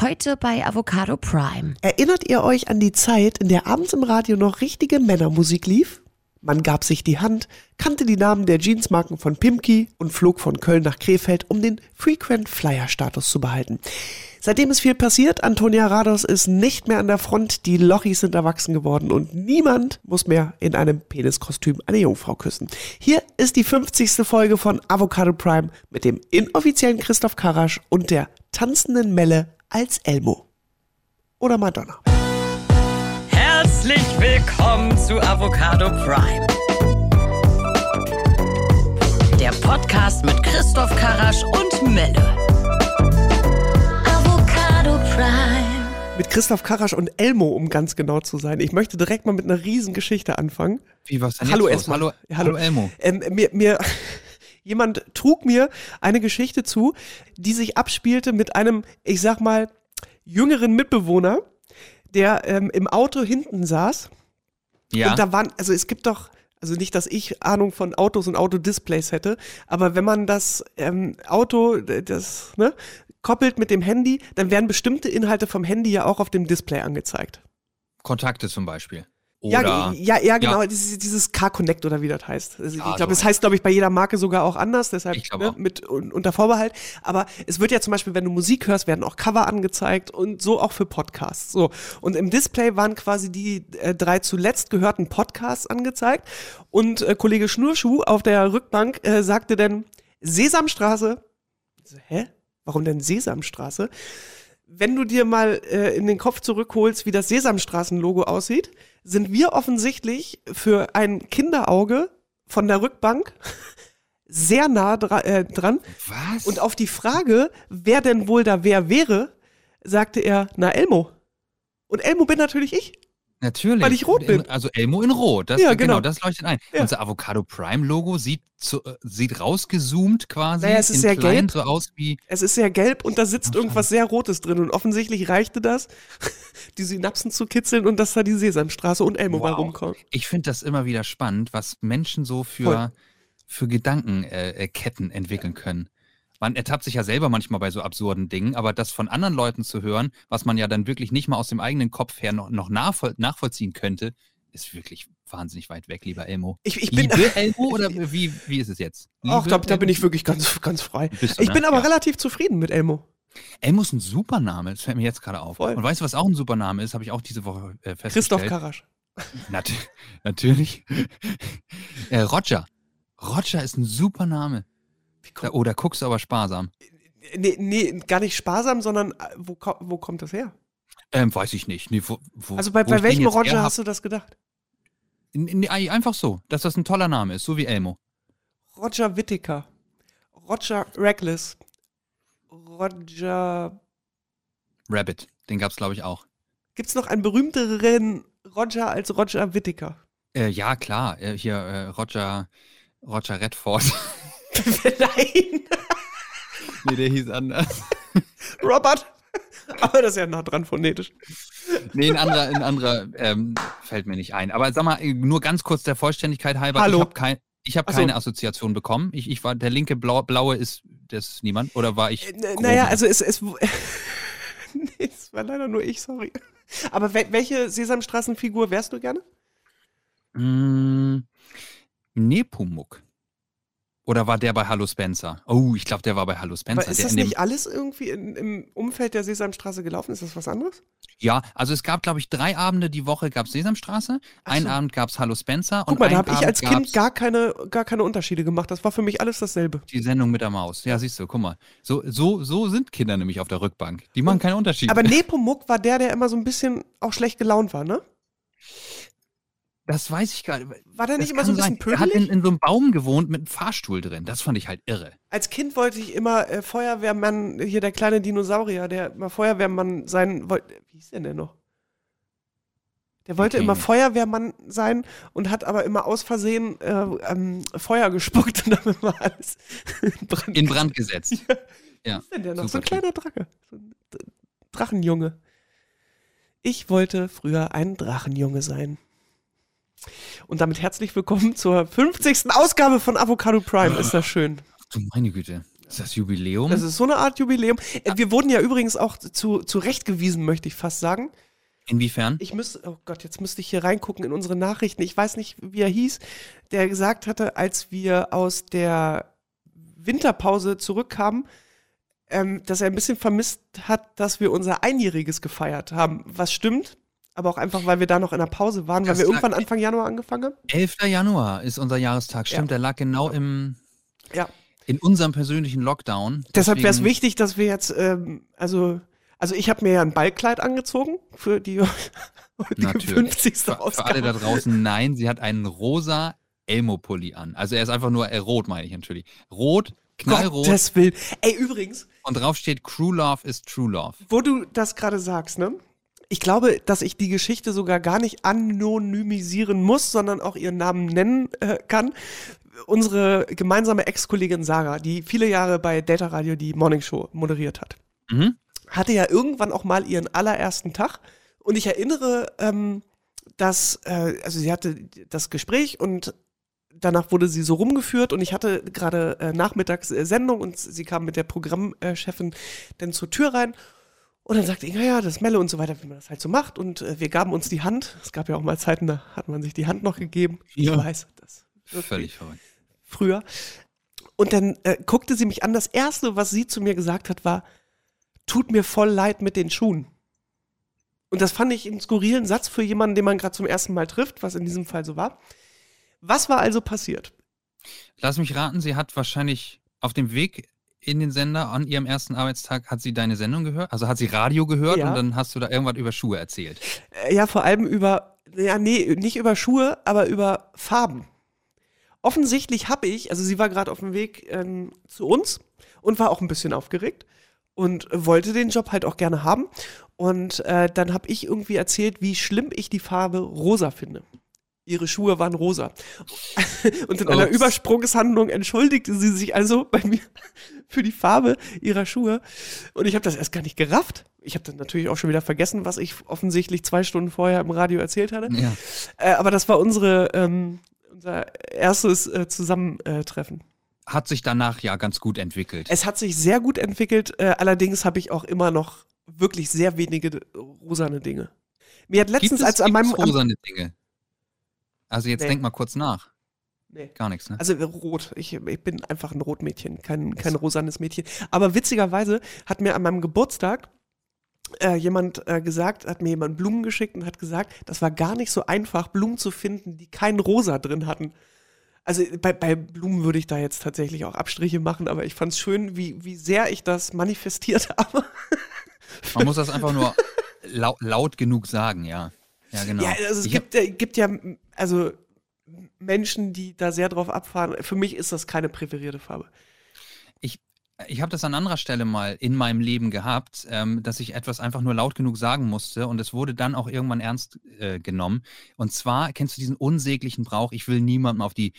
Heute bei Avocado Prime. Erinnert ihr euch an die Zeit, in der abends im Radio noch richtige Männermusik lief? Man gab sich die Hand, kannte die Namen der Jeansmarken von Pimki und flog von Köln nach Krefeld, um den Frequent Flyer Status zu behalten. Seitdem ist viel passiert. Antonia Rados ist nicht mehr an der Front, die Lochis sind erwachsen geworden und niemand muss mehr in einem Peniskostüm eine Jungfrau küssen. Hier ist die 50. Folge von Avocado Prime mit dem inoffiziellen Christoph Karasch und der tanzenden Melle als Elmo. Oder Madonna. Herzlich willkommen zu Avocado Prime. Der Podcast mit Christoph Karasch und Melle. Avocado Prime. Mit Christoph Karasch und Elmo, um ganz genau zu sein. Ich möchte direkt mal mit einer riesen Geschichte anfangen. Wie was denn Hallo jetzt erstmal. Hallo, Ja, hallo Elmo. Ähm, mir, mir, jemand trug mir eine Geschichte zu, die sich abspielte mit einem, ich sag mal, jüngeren Mitbewohner, der ähm, im Auto hinten saß. Ja. Und da waren, also es gibt doch, also nicht, dass ich Ahnung von Autos und Autodisplays hätte, aber wenn man das ähm, Auto, das, ne, koppelt mit dem Handy, dann werden bestimmte Inhalte vom Handy ja auch auf dem Display angezeigt. Kontakte zum Beispiel. Oder Ja, ja, ja, genau, Ja. Dieses, dieses Car-Connect oder wie das heißt. Also Ja, ich glaube, so es heißt, glaube ich, bei jeder Marke sogar auch anders, deshalb ne, mit un, unter Vorbehalt. Aber es wird ja zum Beispiel, wenn du Musik hörst, werden auch Cover angezeigt und so auch für Podcasts. So. Und im Display waren quasi die äh, drei zuletzt gehörten Podcasts angezeigt. Und äh, Kollege Schnurschuh auf der Rückbank äh, sagte dann Sesamstraße. So, hä? Warum denn Sesamstraße? wenn du dir mal äh, in den Kopf zurückholst, wie das Sesamstraßen-Logo aussieht, sind wir offensichtlich für ein Kinderauge von der Rückbank sehr nah dra äh, dran. Was? Und auf die Frage, wer denn wohl da wer wäre, sagte er, na Elmo. Und Elmo bin natürlich ich. Natürlich. weil ich rot In- bin. Also Elmo in Rot. Das, Ja, genau. genau. das leuchtet ein. Ja. Unser Avocado Prime Logo sieht, so, äh, sieht rausgezoomt quasi. Naja, es ist in sehr gelb. so aus wie. Es ist sehr gelb und da sitzt Ach, irgendwas sehr Rotes drin. Und offensichtlich reichte das, die Synapsen zu kitzeln und dass da die Sesamstraße und Elmo Wow. rumkommen. Ich finde das immer wieder spannend, was Menschen so für, Voll. für Gedankenketten äh, Ketten entwickeln können. Man ertappt sich ja selber manchmal bei so absurden Dingen, aber das von anderen Leuten zu hören, was man ja dann wirklich nicht mal aus dem eigenen Kopf her noch, noch nachvoll nachvollziehen könnte, ist wirklich wahnsinnig weit weg, lieber Elmo. Ich, ich bin, Liebe Elmo oder wie, wie ist es jetzt? Ach, Liebe da, da bin ich wirklich ganz, ganz frei. Du, Ich ne? bin aber Ja. relativ zufrieden mit Elmo. Elmo ist ein super Name, das fällt mir jetzt gerade auf. Voll. Und weißt du, was auch ein super Name ist? Habe ich auch diese Woche äh, festgestellt. Christoph Karasch. Nat natürlich. äh, Roger. Roger ist ein super Name. Oh, da guckst du aber sparsam. Nee, nee, gar nicht sparsam, sondern äh, wo, wo kommt das her? Ähm, weiß ich nicht. Nee, wo, wo, Also bei, bei welchem Roger hast du das gedacht? in, einfach so, dass das ein toller Name ist, so wie Elmo. Roger Whittaker. Roger Reckless. Roger. Rabbit, den gab's glaube ich auch. Gibt's noch einen berühmteren Roger als Roger Whittaker? Äh, ja, klar. Äh, hier äh, Roger, Roger Redford. Nein, nee, der hieß anders. Robert. Aber das ist ja nah dran phonetisch. Nee, ein anderer, ein anderer ähm, fällt mir nicht ein. Aber sag mal, nur ganz kurz der Vollständigkeit halber. Hallo. Ich habe kein, ich hab so. keine Assoziation bekommen. Ich, ich war, der linke Blau, blaue ist das niemand? Oder war ich. Äh, n- grob? naja, also es, es, nee, es war leider nur ich, sorry. Aber wel welche Sesamstraßenfigur wärst du gerne? Mm, Nepomuk. Oder war der bei Hallo Spencer? Oh, ich glaube, der war bei Hallo Spencer. Aber ist der das nicht alles irgendwie in, im Umfeld der Sesamstraße gelaufen? Ist das was anderes? ja, also es gab, glaube ich, drei Abende die Woche gab es Sesamstraße, Ach einen so. Abend gab es Hallo Spencer Guck und mal, da habe ich als Kind gar keine, gar keine Unterschiede gemacht. Das war für mich alles dasselbe. die Sendung mit der Maus. Ja, siehst du, guck mal. So, so, so sind Kinder nämlich auf der Rückbank. Die machen keinen Unterschied. Aber Nepomuk war der, der immer so ein bisschen auch schlecht gelaunt war, ne? Das weiß ich gar nicht. War der Das nicht immer so ein bisschen sein. Er hat in, pöbelig? in so einem Baum gewohnt mit einem Fahrstuhl drin. Das fand ich halt irre. Als Kind wollte ich immer äh, Feuerwehrmann, hier der kleine Dinosaurier, der immer Feuerwehrmann sein wollte. Wie hieß der denn noch? Der wollte Okay. immer Feuerwehrmann sein und hat aber immer aus Versehen äh, ähm, Feuer gespuckt und dann war alles in Brand. In Brand gesetzt. Ja. Ja. Was ist denn der noch? So ein super kleiner Drache. So ein Drachenjunge. Ich wollte früher ein Drachenjunge sein. Und damit herzlich willkommen zur 50. Ausgabe von Avocado Prime. Ist das schön? Du meine Güte. Ist das Jubiläum? Das ist so eine Art Jubiläum. Wir wurden ja übrigens auch zu, zurechtgewiesen, möchte ich fast sagen. Inwiefern? Ich müsste, oh Gott, jetzt müsste ich hier reingucken in unsere Nachrichten. Ich weiß nicht, wie er hieß, der gesagt hatte, als wir aus der Winterpause zurückkamen, ähm, dass er ein bisschen vermisst hat, dass wir unser Einjähriges gefeiert haben. Was stimmt, aber auch einfach, weil wir da noch in der Pause waren, weil Das wir lag- irgendwann Anfang Januar angefangen haben. 11. Januar ist unser Jahrestag. Stimmt, Ja. der lag genau im, Ja. in unserem persönlichen Lockdown. Deshalb wäre es wichtig, dass wir jetzt, ähm, also, also ich habe mir ja ein Ballkleid angezogen für die Natürlich. 50. Für, für Ausgabe. alle da draußen, nein, sie hat einen rosa Elmo-Pulli an. Also er ist einfach nur, äh, rot meine ich natürlich. Rot, knallrot Gottes Willen. Ey, übrigens, und drauf steht True Love is True Love. wo du das gerade sagst, ne? Ich glaube, dass ich die Geschichte sogar gar nicht anonymisieren muss, sondern auch ihren Namen nennen äh, kann. Unsere gemeinsame Ex-Kollegin Sarah, die viele Jahre bei Data Radio die Morning Show moderiert hat, Mhm. hatte ja irgendwann auch mal ihren allerersten Tag. Und ich erinnere, ähm, dass, äh, also sie hatte das Gespräch und danach wurde sie so rumgeführt und ich hatte gerade äh, nachmittags äh, Sendung und sie kam mit der Programmchefin dann zur Tür rein und dann sagte Inga, ja, das Melle und so weiter, wie man das halt so macht und äh, wir gaben uns die Hand. Es gab ja auch mal Zeiten, da hat man sich die Hand noch gegeben. Ja. Ich weiß, das Völlig verrückt. früher. Und dann äh, guckte sie mich an. Das erste, was sie zu mir gesagt hat, war, tut mir voll leid mit den Schuhen. Und das fand ich einen skurrilen Satz für jemanden, den man gerade zum ersten Mal trifft, was in diesem Fall so war. Was war also passiert? Lass mich raten, sie hat wahrscheinlich auf dem Weg in den Sender an ihrem ersten Arbeitstag, hat sie deine Sendung gehört? Also hat sie Radio gehört Ja. und dann hast du da irgendwas über Schuhe erzählt. Äh, ja, vor allem über, ja, nee, nicht über Schuhe, aber über Farben. Offensichtlich habe ich, also sie war gerade auf dem Weg ähm, zu uns und war auch ein bisschen aufgeregt und wollte den Job halt auch gerne haben. Und äh, dann habe ich irgendwie erzählt, wie schlimm ich die Farbe rosa finde. Ihre Schuhe waren rosa. Und in einer Ups. Übersprungshandlung entschuldigte sie sich also bei mir für die Farbe ihrer Schuhe. Und ich habe das erst gar nicht gerafft. Ich habe dann natürlich auch schon wieder vergessen, was ich offensichtlich zwei Stunden vorher im Radio erzählt hatte. Ja. Äh, aber das war unsere, ähm, unser erstes äh, Zusammentreffen. Hat sich danach ja ganz gut entwickelt. Es hat sich sehr gut entwickelt, äh, allerdings habe ich auch immer noch wirklich sehr wenige rosane Dinge. Mir hat letztens, Gibt es, als an meinem. rosane Dinge? Also jetzt Nee. denk mal kurz nach. nee. Gar nichts, ne? Also äh, rot. Ich, ich bin einfach ein Rotmädchen, kein, kein rosanes Mädchen. Aber witzigerweise hat mir an meinem Geburtstag äh, jemand äh, gesagt, hat mir jemand Blumen geschickt und hat gesagt, das war gar nicht so einfach, Blumen zu finden, die kein Rosa drin hatten. Also bei, bei Blumen würde ich da jetzt tatsächlich auch Abstriche machen, aber ich fand es schön, wie, wie sehr ich das manifestiert habe. Man muss das einfach nur lau laut genug sagen, ja. Ja, genau. Ja, also es Ich hab- gibt, äh, gibt ja also Menschen, die da sehr drauf abfahren. Für mich ist das keine präferierte Farbe. Ich habe das an anderer Stelle mal in meinem Leben gehabt, ähm, dass ich etwas einfach nur laut genug sagen musste und es wurde dann auch irgendwann ernst äh, genommen. Und zwar kennst du diesen unsäglichen Brauch, ich will niemandem auf die,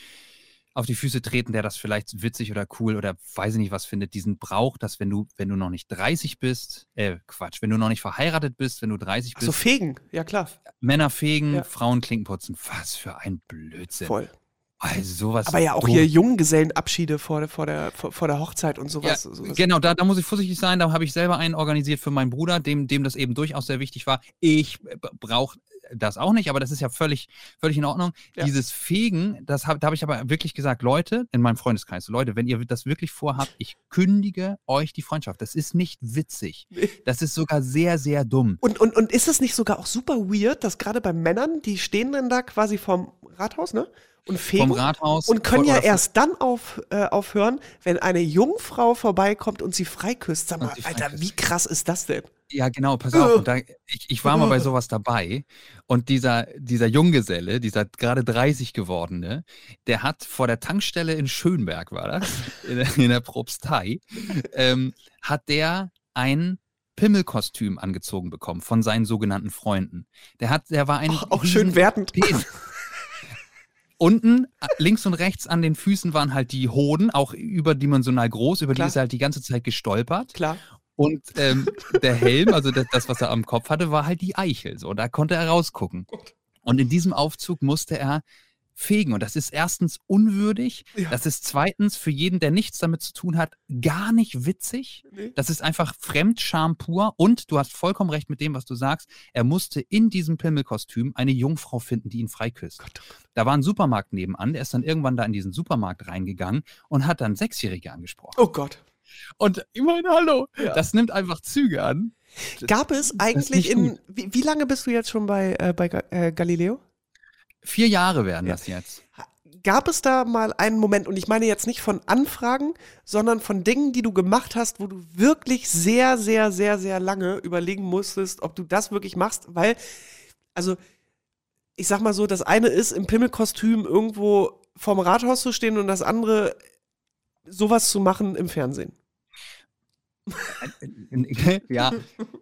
auf die Füße treten, der das vielleicht witzig oder cool oder weiß ich nicht was findet, diesen Brauch, dass wenn du, wenn du noch nicht 30 bist, äh, Quatsch, wenn du noch nicht verheiratet bist, wenn du 30 Ach so, bist, Fegen, ja klar, Männer fegen, Ja. Frauen Klinken putzen. Was für ein Blödsinn. voll. Also sowas. Aber ja auch doof. hier Junggesellenabschiede vor, der- vor, der, vor, vor der Hochzeit und sowas. Ja, sowas. genau, da, da muss ich vorsichtig sein. Da habe ich selber einen organisiert für meinen Bruder, dem, dem das eben durchaus sehr wichtig war. Ich brauche das auch nicht, aber das ist ja völlig, völlig in Ordnung. Ja. Dieses Fegen, das hab, da habe ich aber wirklich gesagt, Leute, in meinem Freundeskreis, Leute, wenn ihr das wirklich vorhabt, ich kündige euch die Freundschaft. Das ist nicht witzig. Das ist sogar sehr, sehr dumm. Und, und, und ist es nicht sogar auch super weird, dass gerade bei Männern, die stehen dann da quasi vorm Rathaus, ne? Und fegen. Vom Rathaus. und können ja erst dann auf, äh, aufhören, wenn eine Jungfrau vorbeikommt und sie freiküsst. Sag mal, Alter, wie krass ist das denn? Ja, genau, pass auf. Da, ich, ich war mal bei sowas dabei und dieser, dieser Junggeselle, dieser gerade 30 gewordene, der hat vor der Tankstelle in Schönberg, war das, in, der- in der Propstei, ähm, hat der ein Pimmelkostüm angezogen bekommen von seinen sogenannten Freunden. Der hat, der war ein Auch, auch schön wertend. Unten, links und rechts an den Füßen waren halt die Hoden, auch überdimensional groß, über Klar. die ist er halt die ganze Zeit gestolpert. Klar. Und ähm, der Helm, also das, das, was er am Kopf hatte, war halt die Eichel. So, da konnte er rausgucken. Und in diesem Aufzug musste er fegen. Und das ist erstens unwürdig. Ja. Das ist zweitens für jeden, der nichts damit zu tun hat, gar nicht witzig. Nee. Das ist einfach Fremdscham pur. Und du hast vollkommen recht mit dem, was du sagst. Er musste in diesem Pimmelkostüm eine Jungfrau finden, die ihn freiküsst. Gott, oh Gott. Da war ein Supermarkt nebenan. Der ist dann irgendwann da in diesen Supermarkt reingegangen und hat dann Sechsjährige angesprochen. Oh Gott. Und ich meine, hallo, Ja. das nimmt einfach Züge an. Gab es eigentlich in. Wie, wie lange bist du jetzt schon bei, äh, bei äh, Galileo? Vier Jahre werden Ja. das jetzt. Gab es da mal einen Moment, und ich meine jetzt nicht von Anfragen, sondern von Dingen, die du gemacht hast, wo du wirklich sehr, sehr, sehr, sehr lange überlegen musstest, ob du das wirklich machst, weil, also, ich sag mal so, das eine ist, im Pimmelkostüm irgendwo vorm Rathaus zu stehen und das andere, sowas zu machen im Fernsehen. Ja,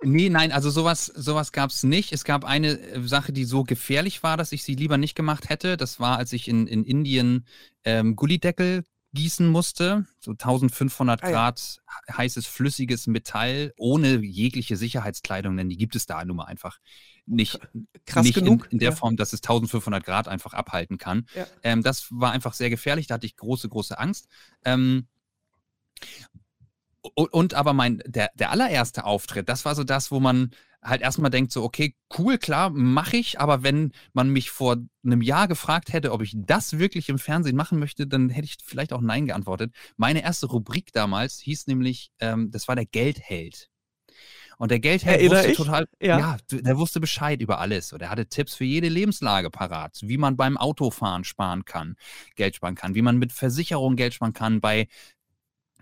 nee, nein, also sowas, sowas gab es nicht. Es gab eine äh, Sache, die so gefährlich war, dass ich sie lieber nicht gemacht hätte. Das war, als ich in, in Indien ähm, Gullideckel gießen musste, so 1500 Ah, ja. Grad he- heißes flüssiges Metall ohne jegliche Sicherheitskleidung, denn die gibt es da nun mal einfach nicht, Krass nicht genug. In, in der Ja. Form, dass es 1500 Grad einfach abhalten kann. Ja. Ähm, das war einfach sehr gefährlich, da hatte ich große, große Angst. Ähm, u- und aber mein, der, der allererste Auftritt, das war so das, wo man halt erstmal denkt, so, okay, cool, klar, mache ich, aber wenn man mich vor einem Jahr gefragt hätte, ob ich das wirklich im Fernsehen machen möchte, dann hätte ich vielleicht auch Nein geantwortet. Meine erste Rubrik damals hieß nämlich, ähm, das war der Geldheld. Und der Geldheld Erinnere wusste ich? total, Ja. ja. der wusste Bescheid über alles. Und er hatte Tipps für jede Lebenslage parat, wie man beim Autofahren sparen kann, Geld sparen kann, wie man mit Versicherung Geld sparen kann, bei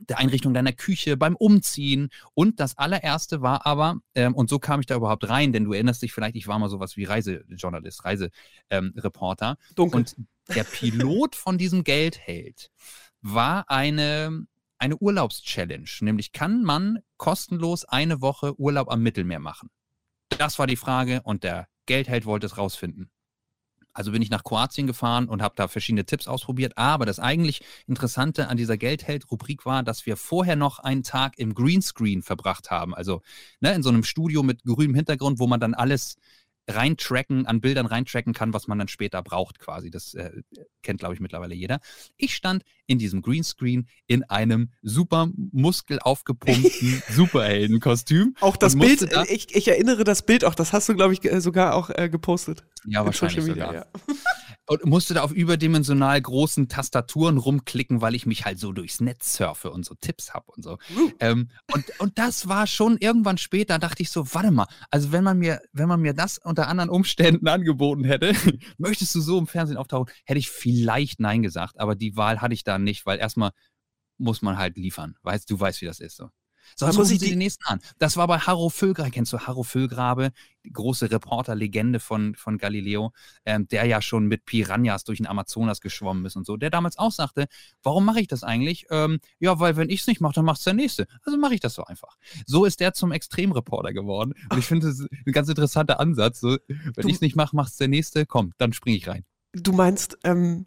der Einrichtung deiner Küche, beim Umziehen. Und das allererste war aber, ähm, und so kam ich da überhaupt rein, denn du erinnerst dich vielleicht, ich war mal sowas wie Reisejournalist, Reisereporter. Ähm. Dunkel. und der Pilot von diesem Geldheld war eine, eine Urlaubschallenge. Nämlich kann man kostenlos eine Woche Urlaub am Mittelmeer machen? Das war die Frage und der Geldheld wollte es rausfinden. Also bin ich nach Kroatien gefahren und habe da verschiedene Tipps ausprobiert. Aber das eigentlich Interessante an dieser Geldheld-Rubrik war, dass wir vorher noch einen Tag im Greenscreen verbracht haben. Also ne, in so einem Studio mit grünem Hintergrund, wo man dann alles reintracken, an Bildern reintracken kann, was man dann später braucht quasi. Das äh, kennt, glaube ich, mittlerweile jeder. Ich stand in diesem Greenscreen in einem super muskelaufgepumpten Superheldenkostüm. Auch das Bild, da- äh, ich, ich erinnere das Bild auch, das hast du, glaube ich, sogar auch äh, gepostet. Ja, in wahrscheinlich Social Media, sogar. ja. Und musste da auf überdimensional großen Tastaturen rumklicken, weil ich mich halt so durchs Netz surfe und so Tipps habe und so. Ähm, und, und das war schon irgendwann später, dachte ich so, warte mal, also wenn man mir, wenn man mir das unter anderen Umständen angeboten hätte, möchtest du so im Fernsehen auftauchen, hätte ich vielleicht Nein gesagt, aber die Wahl hatte ich da nicht, weil erstmal muss man halt liefern. Weißt du, weißt, wie das ist so. Sonst muss ich die- den nächsten an. Das war bei Harro Füllgrabe. Kennst du Harro Füllgrabe? Die große Reporter-Legende von, von Galileo, ähm, der ja schon mit Piranhas durch den Amazonas geschwommen ist und so. Der damals auch sagte, warum mache ich das eigentlich? Ähm, ja, weil wenn ich es nicht mache, dann macht es der Nächste. Also mache ich das so einfach. So ist der zum Extremreporter geworden. Und ich finde, das ist ein ganz interessanter Ansatz. So, wenn ich es nicht mache, macht es der Nächste. Komm, dann springe ich rein. Du meinst, ähm,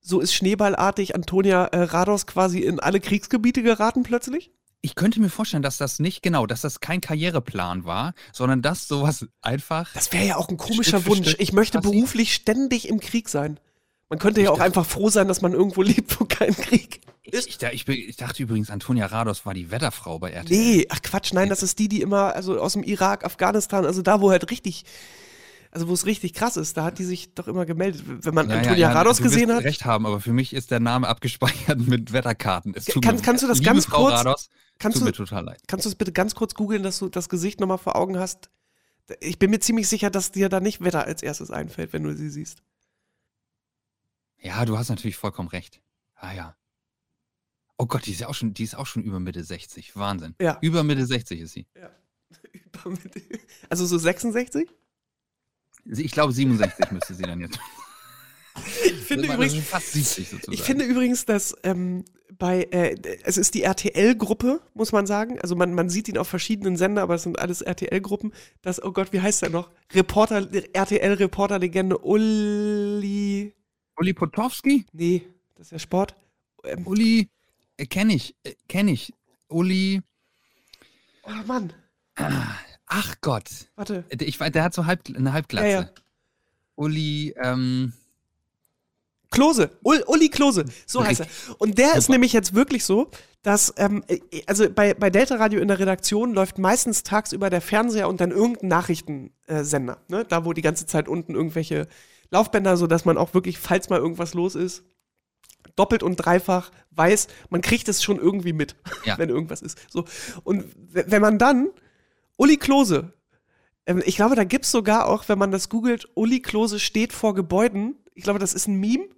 so ist schneeballartig Antonia äh, Rados quasi in alle Kriegsgebiete geraten plötzlich? Ich könnte mir vorstellen, dass das nicht genau, dass das kein Karriereplan war, sondern dass sowas einfach Das wäre ja auch ein komischer Stück Wunsch. Stück Ich möchte passiert. beruflich ständig im Krieg sein. Man könnte ja Ich auch dachte- einfach froh sein, dass man irgendwo lebt, wo kein Krieg ist. ich, ich, ich dachte übrigens, Antonia Rados war die Wetterfrau bei RTL. Nee, ach Quatsch, nein, das ist die, die immer, also aus dem Irak, Afghanistan, also da, wo halt richtig, also wo es richtig krass ist, da hat die sich doch immer gemeldet. Wenn man Ja, ja, Antonia ja, Rados du gesehen hat, recht haben, aber für mich ist der Name abgespeichert mit Wetterkarten. Es Kann- kannst du das ganz Frau kurz- Rados, kannst tut du, mir total leid. kannst du es bitte ganz kurz googeln, dass du das Gesicht nochmal vor Augen hast? Ich bin mir ziemlich sicher, dass dir da nicht Wetter als erstes einfällt, wenn du sie siehst. Ja, du hast natürlich vollkommen recht. Ah ja. Oh Gott, die ist ja auch schon, die ist auch schon über Mitte 60. Wahnsinn. Ja. Über Mitte 60 ist sie. Also so 66? Sie- Ich glaube 67 müsste sie dann jetzt. Ich finde übrigens, fast 70 sozusagen. Ich finde übrigens, dass ähm, bei, äh, es ist die RTL-Gruppe, muss man sagen. Also man, man sieht ihn auf verschiedenen Sender, aber es sind alles RTL-Gruppen. Das, oh Gott, wie heißt der noch? Reporter, RTL-Reporter-Legende Uli. Uli Potowski? Nee, das ist ja Sport. Ähm, Uli, äh, kenne ich, äh, kenne ich. Uli, oh Mann, ach Gott. warte. Äh, Ich der hat so halb, eine Halbglatze. Ja, ja. Uli, ähm, Klose, Ul Uli Klose, so heißt er. Und der ist nämlich jetzt wirklich so, dass, ähm, äh, also bei, bei Delta Radio in der Redaktion läuft meistens tagsüber der Fernseher und dann irgendein Nachrichtensender, ne? Da, wo die ganze Zeit unten irgendwelche Laufbänder, so dass man auch wirklich, falls mal irgendwas los ist, doppelt und dreifach weiß, man kriegt es schon irgendwie mit, Ja. wenn irgendwas ist. So. Und wenn man dann Uli Klose, ähm, ich glaube, da gibt es sogar auch, wenn man das googelt, Uli Klose steht vor Gebäuden. Ich glaube, das ist ein Meme.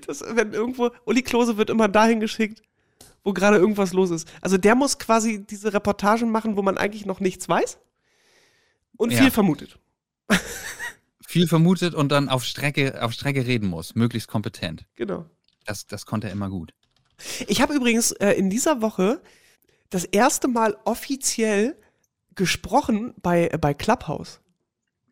Das, wenn irgendwo, Uli Klose wird immer dahin geschickt, wo gerade irgendwas los ist. Also der muss quasi diese Reportagen machen, wo man eigentlich noch nichts weiß und Ja. viel vermutet. Viel vermutet und dann auf Strecke, auf Strecke reden muss, möglichst kompetent. Genau. Das, das konnte er immer gut. Ich habe übrigens äh, in dieser Woche das erste Mal offiziell gesprochen bei, äh, bei Clubhouse.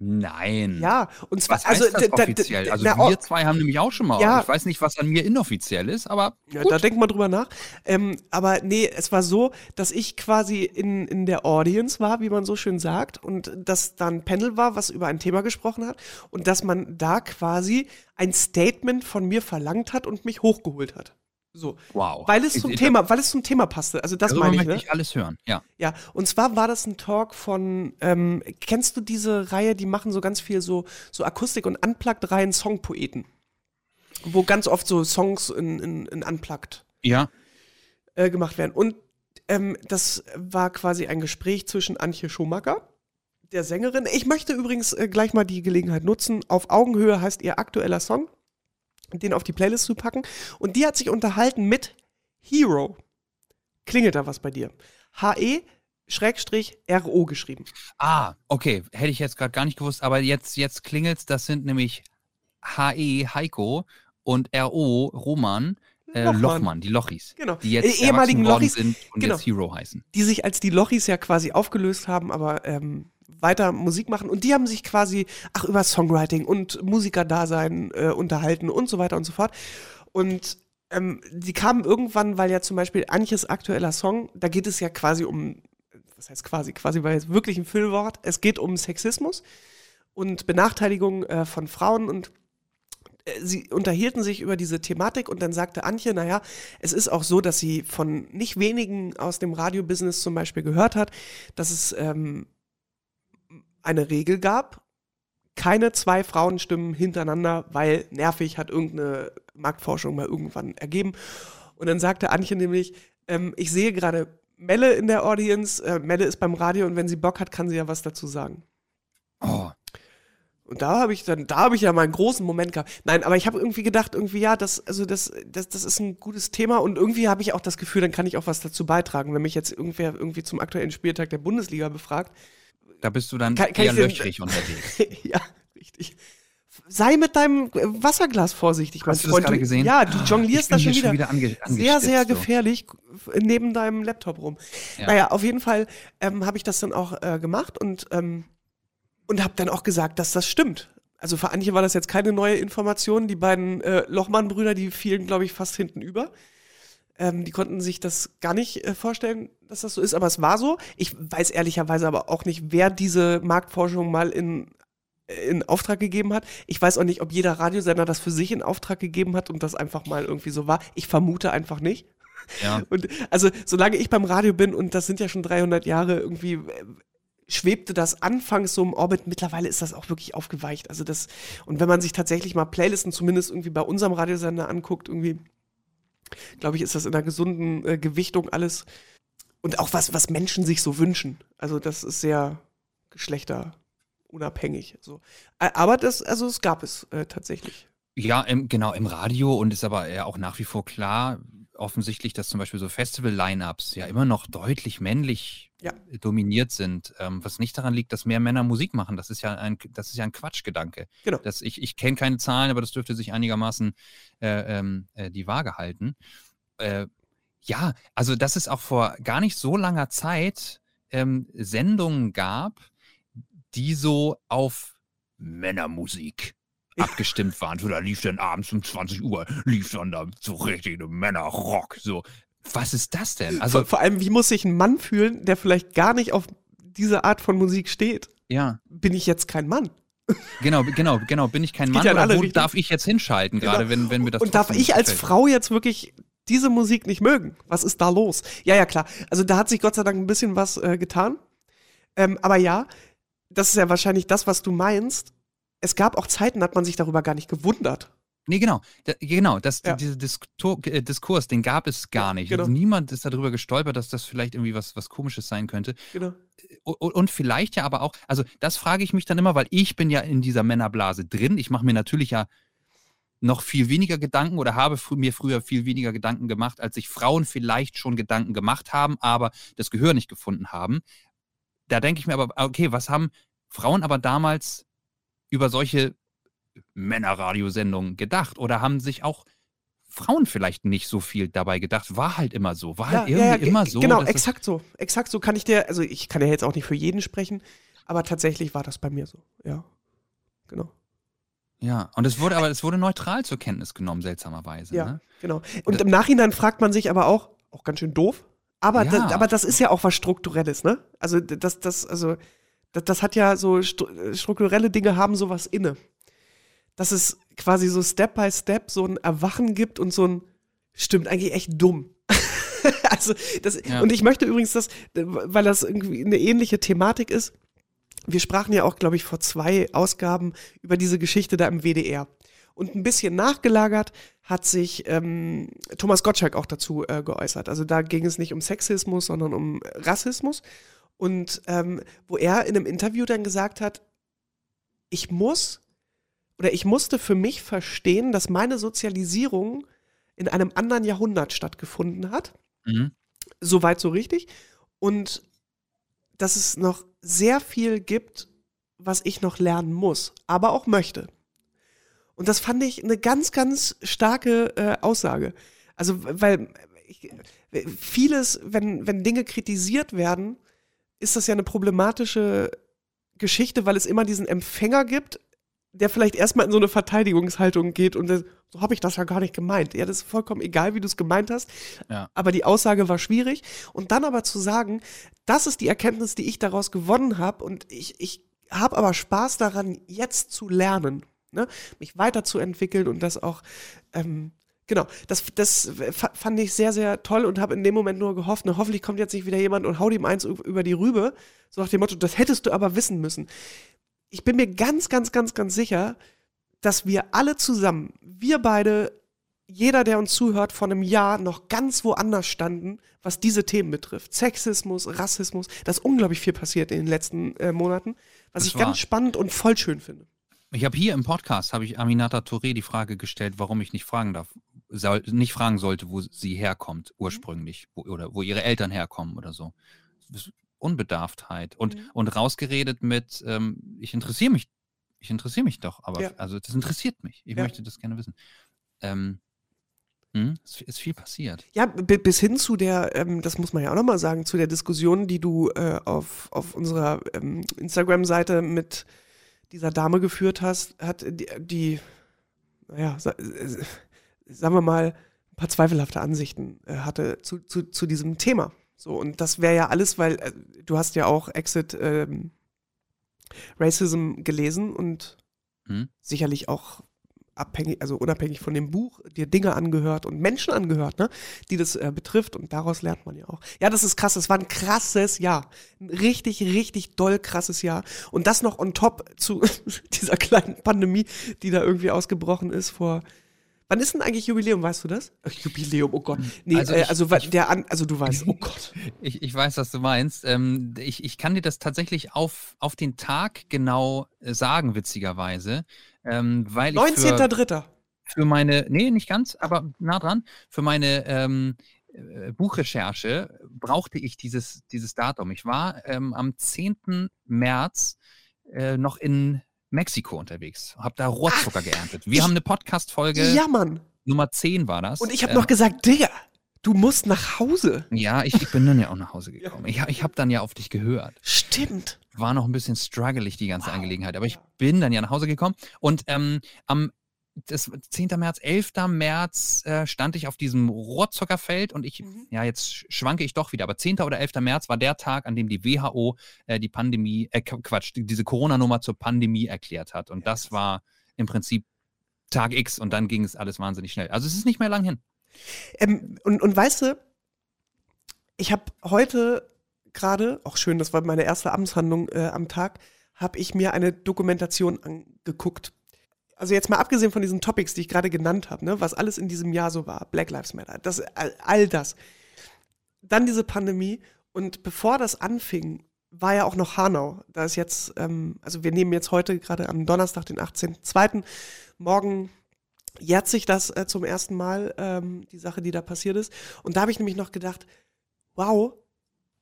Nein. Ja, und zwar Was heißt also das da- da- offiziell? da- Also na, oh, wir zwei haben nämlich auch schon mal. Ja. Ich weiß nicht, was an mir inoffiziell ist, aber Ja, gut. da denkt man drüber nach. Ähm, aber nee, es war so, dass ich quasi in, in der Audience war, wie man so schön sagt, und dass da ein Panel war, was über ein Thema gesprochen hat und dass man da quasi ein Statement von mir verlangt hat und mich hochgeholt hat. So. wow. Weil es zum ich- Thema, weil es zum Thema passte. Also das darüber meine ich, möchte ne? ich alles hören. Ja. Ja, und zwar war das ein Talk von, ähm, kennst du diese Reihe, die machen so ganz viel so, so Akustik- und Unplugged-Reihen Songpoeten? Wo ganz oft so Songs in, in, in Unplugged Ja. äh, gemacht werden. Und ähm, das war quasi ein Gespräch zwischen Antje Schumacher, der Sängerin. Ich möchte übrigens äh, gleich mal die Gelegenheit nutzen. Auf Augenhöhe heißt ihr aktueller Song, den auf die Playlist zu packen. Und die hat sich unterhalten mit Hero. Klingelt da was bei dir? H-E Schrägstrich R-O geschrieben. Ah, okay. Hätte ich jetzt gerade gar nicht gewusst, aber jetzt, jetzt klingelt's. Das sind nämlich HE Heiko und RO Roman äh, Lochmann. Lochmann. die Lochis. Genau. Die jetzt ehemaligen Lochis, sind und genau. jetzt Hero heißen. die sich als die Lochis ja quasi aufgelöst haben, aber ähm, weiter Musik machen. Und die haben sich quasi, ach, über Songwriting und Musikerdasein äh, unterhalten und so weiter und so fort. Und ähm, die kamen irgendwann, weil ja zum Beispiel Antjes aktueller Song, da geht es ja quasi um, was heißt quasi, quasi war jetzt wirklich ein Füllwort, es geht um Sexismus und Benachteiligung äh, von Frauen und äh, sie unterhielten sich über diese Thematik und dann sagte Antje, naja, es ist auch so, dass sie von nicht wenigen aus dem Radiobusiness zum Beispiel gehört hat, dass es ähm, eine Regel gab, keine zwei Frauenstimmen hintereinander, weil nervig hat irgendeine Marktforschung mal irgendwann ergeben. Und dann sagte Antje nämlich, ähm, ich sehe gerade Melle in der Audience, äh, Melle ist beim Radio und wenn sie Bock hat, kann sie ja was dazu sagen. Oh, Und da habe ich dann, da habe ich ja mal einen großen Moment gehabt. Nein, aber ich habe irgendwie gedacht, irgendwie, ja, das, also das, das, das ist ein gutes Thema und irgendwie habe ich auch das Gefühl, dann kann ich auch was dazu beitragen. Wenn mich jetzt irgendwer irgendwie zum aktuellen Spieltag der Bundesliga befragt, da bist du dann Kann- kann eher löchrig unterwegs. ja, richtig. Sei mit deinem Wasserglas vorsichtig, mein Hast du das gerade gesehen? Ja, du Ich jonglierst da schon wieder. schon wieder ange sehr, sehr so. gefährlich äh, neben deinem Laptop rum. Ja. Naja, auf jeden Fall ähm, habe ich das dann auch äh, gemacht und, ähm, und habe dann auch gesagt, dass das stimmt. Also für Antje war das jetzt keine neue Information. Die beiden äh, Lochmann-Brüder, die fielen, glaube ich, fast hinten über. Ähm, die konnten sich das gar nicht äh, vorstellen, dass das so ist, aber es war so. Ich weiß ehrlicherweise aber auch nicht, wer diese Marktforschung mal in, in Auftrag gegeben hat. Ich weiß auch nicht, ob jeder Radiosender das für sich in Auftrag gegeben hat und das einfach mal irgendwie so war. Ich vermute einfach nicht. Ja. Und also, solange ich beim Radio bin, und das sind ja schon 300 Jahre, irgendwie äh, schwebte das anfangs so im Orbit. Mittlerweile ist das auch wirklich aufgeweicht. Also das, und wenn man sich tatsächlich mal Playlisten zumindest irgendwie bei unserem Radiosender anguckt, irgendwie, glaube ich, ist das in einer gesunden äh, Gewichtung alles. Und auch was, was Menschen sich so wünschen. Also das ist sehr geschlechterunabhängig. So. Aber das, also es gab es äh, tatsächlich. Ja, im, genau, im Radio und ist aber ja auch nach wie vor klar, offensichtlich, dass zum Beispiel so Festival-Line-Ups ja immer noch deutlich männlich Ja. dominiert sind, ähm, was nicht daran liegt, dass mehr Männer Musik machen. Das ist ja ein, das ist ja ein Quatschgedanke. Genau. Das, ich ich kenne keine Zahlen, aber das dürfte sich einigermaßen äh, ähm, äh, die Waage halten. Äh, ja, also dass es auch vor gar nicht so langer Zeit ähm, Sendungen gab, die so auf Männermusik abgestimmt waren. So, da lief dann abends um 20 Uhr, lief dann da so richtig Männerrock. So, was ist das denn? Also, vor, vor allem, wie muss sich ein Mann fühlen, der vielleicht gar nicht auf diese Art von Musik steht? ja. Bin ich jetzt kein Mann? Genau, genau, genau. Bin ich kein Mann ja oder wo darf ich jetzt hinschalten, Genau. gerade wenn, wenn mir das Und darf ich als? Frau jetzt wirklich diese Musik nicht mögen? Was ist da los? Ja, ja, klar. Also da hat sich Gott sei Dank ein bisschen was äh, getan. Ähm, aber ja, das ist ja wahrscheinlich das, was du meinst. Es gab auch Zeiten, da hat man sich darüber gar nicht gewundert. Nee, genau. Da, genau, das, Ja. dieser Diskur äh, Diskurs, den gab es gar nicht. genau. Also niemand ist darüber gestolpert, dass das vielleicht irgendwie was, was Komisches sein könnte. Genau. Und, und vielleicht ja aber auch, also das frage ich mich dann immer, weil ich bin ja in dieser Männerblase drin. Ich mache mir natürlich ja noch viel weniger Gedanken oder habe frü mir früher viel weniger Gedanken gemacht, als sich Frauen vielleicht schon Gedanken gemacht haben, aber das Gehör nicht gefunden haben. Da denke ich mir aber, okay, was haben Frauen aber damals über solche Männerradiosendungen gedacht? Oder haben sich auch Frauen vielleicht nicht so viel dabei gedacht? War halt immer so. War halt irgendwie ge- immer ge- so. Genau, exakt so. Exakt so kann ich dir, also ich kann ja jetzt auch nicht für jeden sprechen, aber tatsächlich war das bei mir so. Ja. Genau. Ja, und es wurde aber, es wurde neutral zur Kenntnis genommen, seltsamerweise. Ja, Ne? genau. Und im Nachhinein fragt man sich aber auch, auch ganz schön doof, aber, Ja. das, aber das ist ja auch was Strukturelles, ne? Also das, das, also, das, das hat ja so stru- strukturelle Dinge haben sowas inne. Dass es quasi so Step by Step so ein Erwachen gibt und so ein, stimmt, eigentlich echt dumm. also, das, Ja. und ich möchte übrigens das, weil das irgendwie eine ähnliche Thematik ist, wir sprachen ja auch, glaube ich, vor zwei Ausgaben über diese Geschichte da im WDR. Und ein bisschen nachgelagert hat sich ähm, Thomas Gottschalk auch dazu äh, geäußert. Also da ging es nicht um Sexismus, sondern um Rassismus. Und ähm, wo er in einem Interview dann gesagt hat, ich muss oder ich musste für mich verstehen, dass meine Sozialisierung in einem anderen Jahrhundert stattgefunden hat. Mhm. Soweit so richtig. Und dass es noch sehr viel gibt, was ich noch lernen muss, aber auch möchte. Und das fand ich eine ganz, ganz starke äh, Aussage. Also, weil ich, vieles, wenn, wenn Dinge kritisiert werden, ist das ja eine problematische Geschichte, weil es immer diesen Empfänger gibt, der vielleicht erstmal in so eine Verteidigungshaltung geht und der, so habe ich das ja gar nicht gemeint. Ja, das ist vollkommen egal, wie du es gemeint hast. Ja. Aber die Aussage war schwierig. Und dann aber zu sagen, das ist die Erkenntnis, die ich daraus gewonnen habe und ich, ich habe aber Spaß daran, jetzt zu lernen, ne? mich weiterzuentwickeln und das auch, ähm, genau, das, das fa- fand ich sehr, sehr toll und habe in dem Moment nur gehofft, ne, hoffentlich kommt jetzt nicht wieder jemand und haut ihm eins über die Rübe, so nach dem Motto, das hättest du aber wissen müssen. Ich bin mir ganz, ganz, ganz, ganz sicher, dass wir alle zusammen, wir beide, jeder, der uns zuhört, vor einem Jahr noch ganz woanders standen, was diese Themen betrifft. Sexismus, Rassismus, da ist unglaublich viel passiert in den letzten äh, Monaten, was Das ich war- ganz spannend und voll schön finde. Ich habe hier im Podcast, habe ich Aminata Touré die Frage gestellt, warum ich nicht fragen darf, soll, nicht fragen sollte, wo sie herkommt ursprünglich wo, oder wo ihre Eltern herkommen oder so. Unbedarftheit und, Mhm. und rausgeredet mit, ähm, ich interessiere mich, ich interessiere mich doch, aber Ja. also das interessiert mich. Ich Ja. möchte das gerne wissen. Ähm, hm, es ist viel passiert. Ja, bi- bis hin zu der, ähm, das muss man ja auch nochmal sagen, zu der Diskussion, die du äh, auf, auf unserer ähm, Instagram-Seite mit dieser Dame geführt hast, hat die, die naja, äh, sagen wir mal, ein paar zweifelhafte Ansichten äh, hatte zu, zu, zu diesem Thema. So, und das wäre ja alles, weil äh, du hast ja auch Exit ähm, Racism gelesen und Hm? sicherlich auch abhängig, also unabhängig von dem Buch, dir Dinge angehört und Menschen angehört, ne, die das äh, betrifft und daraus lernt man ja auch. Ja, das ist krass, das war ein krasses Jahr. Ein richtig, richtig doll krasses Jahr. Und das noch on top zu dieser kleinen Pandemie, die da irgendwie ausgebrochen ist vor. Wann ist denn eigentlich Jubiläum, weißt du das? Ach, Jubiläum, oh Gott. Nee, Also äh, ich- also ich- der an, also du weißt, oh Gott. Ich, ich weiß, was du meinst. Ähm, ich, ich kann dir das tatsächlich auf, auf den Tag genau äh, sagen, witzigerweise. Ähm, weil ich für, 19.3. für meine, nee, nicht ganz, aber nah dran, für meine ähm, äh, Buchrecherche brauchte ich dieses, dieses Datum. Ich war ähm, am 10. März äh, noch in Mexiko unterwegs, habe da Rohrzucker geerntet. Wir ich- haben eine Podcast-Folge, Ja, Mann. Nummer 10 war das. Und ich habe Ähm, noch gesagt, Digga, du musst nach Hause. Ja, ich, ich bin dann ja auch nach Hause gekommen. Ich, ich habe dann ja auf dich gehört. Stimmt. war noch ein bisschen struggelig, die ganze Wow. Angelegenheit. Aber ich bin dann ja nach Hause gekommen und ähm, am das 10. März, 11. März äh, stand ich auf diesem Rohrzuckerfeld und ich, Mhm. ja, jetzt schwanke ich doch wieder, aber 10. oder 11. März war der Tag, an dem die WHO äh, die Pandemie, äh, Qu- Quatsch, die- diese Corona-Nummer zur Pandemie erklärt hat. Und das war im Prinzip Tag X und dann ging es alles wahnsinnig schnell. Also es ist nicht mehr lang hin. Ähm, und, und weißt du, ich habe heute gerade, auch schön, das war meine erste Amtshandlung äh, am Tag, habe ich mir eine Dokumentation angeguckt. Also jetzt mal abgesehen von diesen Topics, die ich gerade genannt habe, ne, was alles in diesem Jahr so war, Black Lives Matter, das, all, all das. Dann diese Pandemie und bevor das anfing, war ja auch noch Hanau. Da ist jetzt, ähm, also wir nehmen jetzt heute gerade am Donnerstag, den 18.02. Morgen jährt sich das äh, zum ersten Mal, ähm, die Sache, die da passiert ist. Und da habe ich nämlich noch gedacht, wow,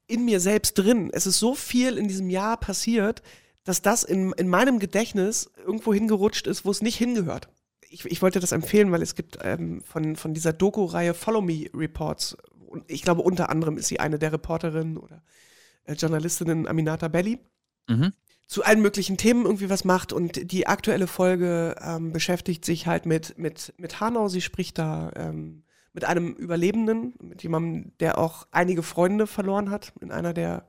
in mir selbst drin, es ist so viel in diesem Jahr passiert, dass das in, in meinem Gedächtnis irgendwo hingerutscht ist, wo es nicht hingehört. Ich, ich wollte das empfehlen, weil es gibt ähm, von, von dieser Doku-Reihe Follow Me Reports, und ich glaube unter anderem ist sie eine der Reporterinnen oder äh, Journalistinnen Aminata Belli, Mhm. zu allen möglichen Themen irgendwie was macht und die aktuelle Folge ähm, beschäftigt sich halt mit, mit, mit Hanau. Sie spricht da ähm, mit einem Überlebenden, mit jemandem, der auch einige Freunde verloren hat in einer der,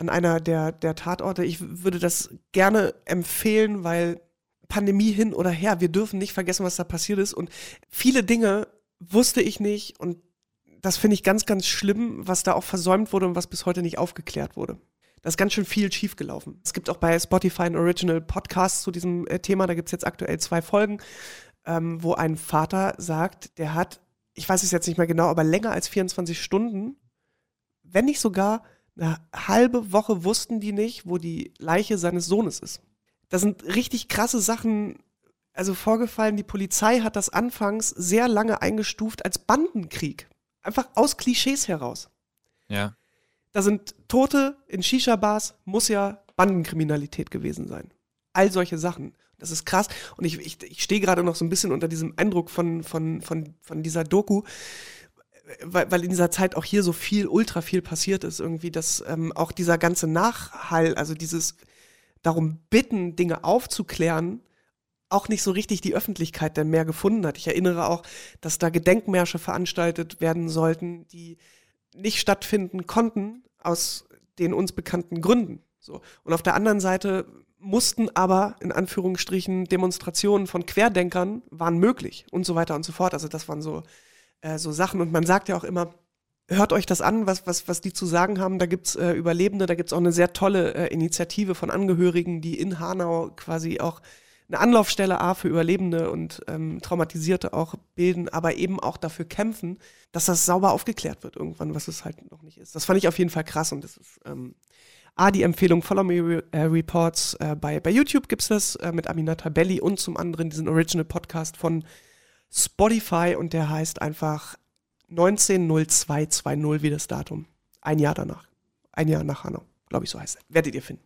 an einer der, der Tatorte. Ich würde das gerne empfehlen, weil Pandemie hin oder her, wir dürfen nicht vergessen, was da passiert ist und viele Dinge wusste ich nicht und das finde ich ganz, ganz schlimm, was da auch versäumt wurde und was bis heute nicht aufgeklärt wurde. Da ist ganz schön viel schiefgelaufen. Es gibt auch bei Spotify ein Original Podcast zu diesem äh, Thema. Da gibt es jetzt aktuell zwei Folgen, ähm, wo ein Vater sagt, der hat, ich weiß es jetzt nicht mehr genau, aber länger als 24 Stunden, wenn nicht sogar eine halbe Woche wussten die nicht, wo die Leiche seines Sohnes ist. Da sind richtig krasse Sachen also vorgefallen. Die Polizei hat das anfangs sehr lange eingestuft als Bandenkrieg. Einfach aus Klischees heraus. Ja. Da sind Tote in Shisha-Bars, muss ja Bandenkriminalität gewesen sein. All solche Sachen. Das ist krass. Und ich, ich, ich stehe gerade noch so ein bisschen unter diesem Eindruck von, von, von, von dieser Doku, weil, weil in dieser Zeit auch hier so viel, ultra viel passiert ist. Irgendwie, dass ähm, auch dieser ganze Nachhall, also dieses darum bitten, Dinge aufzuklären, auch nicht so richtig die Öffentlichkeit denn mehr gefunden hat. Ich erinnere auch, dass da Gedenkmärsche veranstaltet werden sollten, die nicht stattfinden konnten aus den uns bekannten Gründen. So. Und auf der anderen Seite mussten aber in Anführungsstrichen Demonstrationen von Querdenkern waren möglich und so weiter und so fort. Also das waren so, äh, so Sachen. Und man sagt ja auch immer, hört euch das an, was, was, was die zu sagen haben. Da gibt's äh, Überlebende, da gibt's auch eine sehr tolle äh, Initiative von Angehörigen, die in Hanau quasi auch eine Anlaufstelle A für Überlebende und ähm, Traumatisierte auch bilden, aber eben auch dafür kämpfen, dass das sauber aufgeklärt wird irgendwann, was es halt noch nicht ist. Das fand ich auf jeden Fall krass und das ist ähm, A, die Empfehlung Follow Me äh, Reports äh, bei, bei YouTube gibt's das äh, mit Aminata Belli und zum anderen diesen Original Podcast von Spotify und der heißt einfach 190220 wie das Datum. Ein Jahr danach. Ein Jahr nach Hanau, glaube ich, so heißt er. Werdet ihr finden.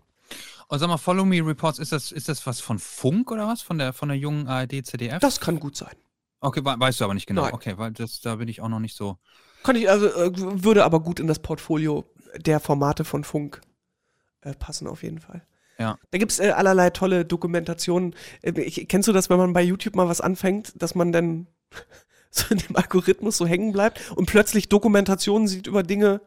Und sag mal, Follow Me Reports, ist das, ist das was von Funk oder was? Von der, von der jungen ARD, ZDF? Das kann gut sein. okay, we- weißt du aber nicht genau. Nein. Okay, weil das, da bin ich auch noch nicht so. Kann ich, also äh, würde aber gut in das Portfolio der Formate von Funk äh, passen, auf jeden Fall. Ja. Da gibt's äh, allerlei tolle Dokumentationen. Äh, ich, kennst du das, wenn man bei YouTube mal was anfängt, dass man dann so in dem Algorithmus so hängen bleibt und plötzlich Dokumentationen sieht über Dinge,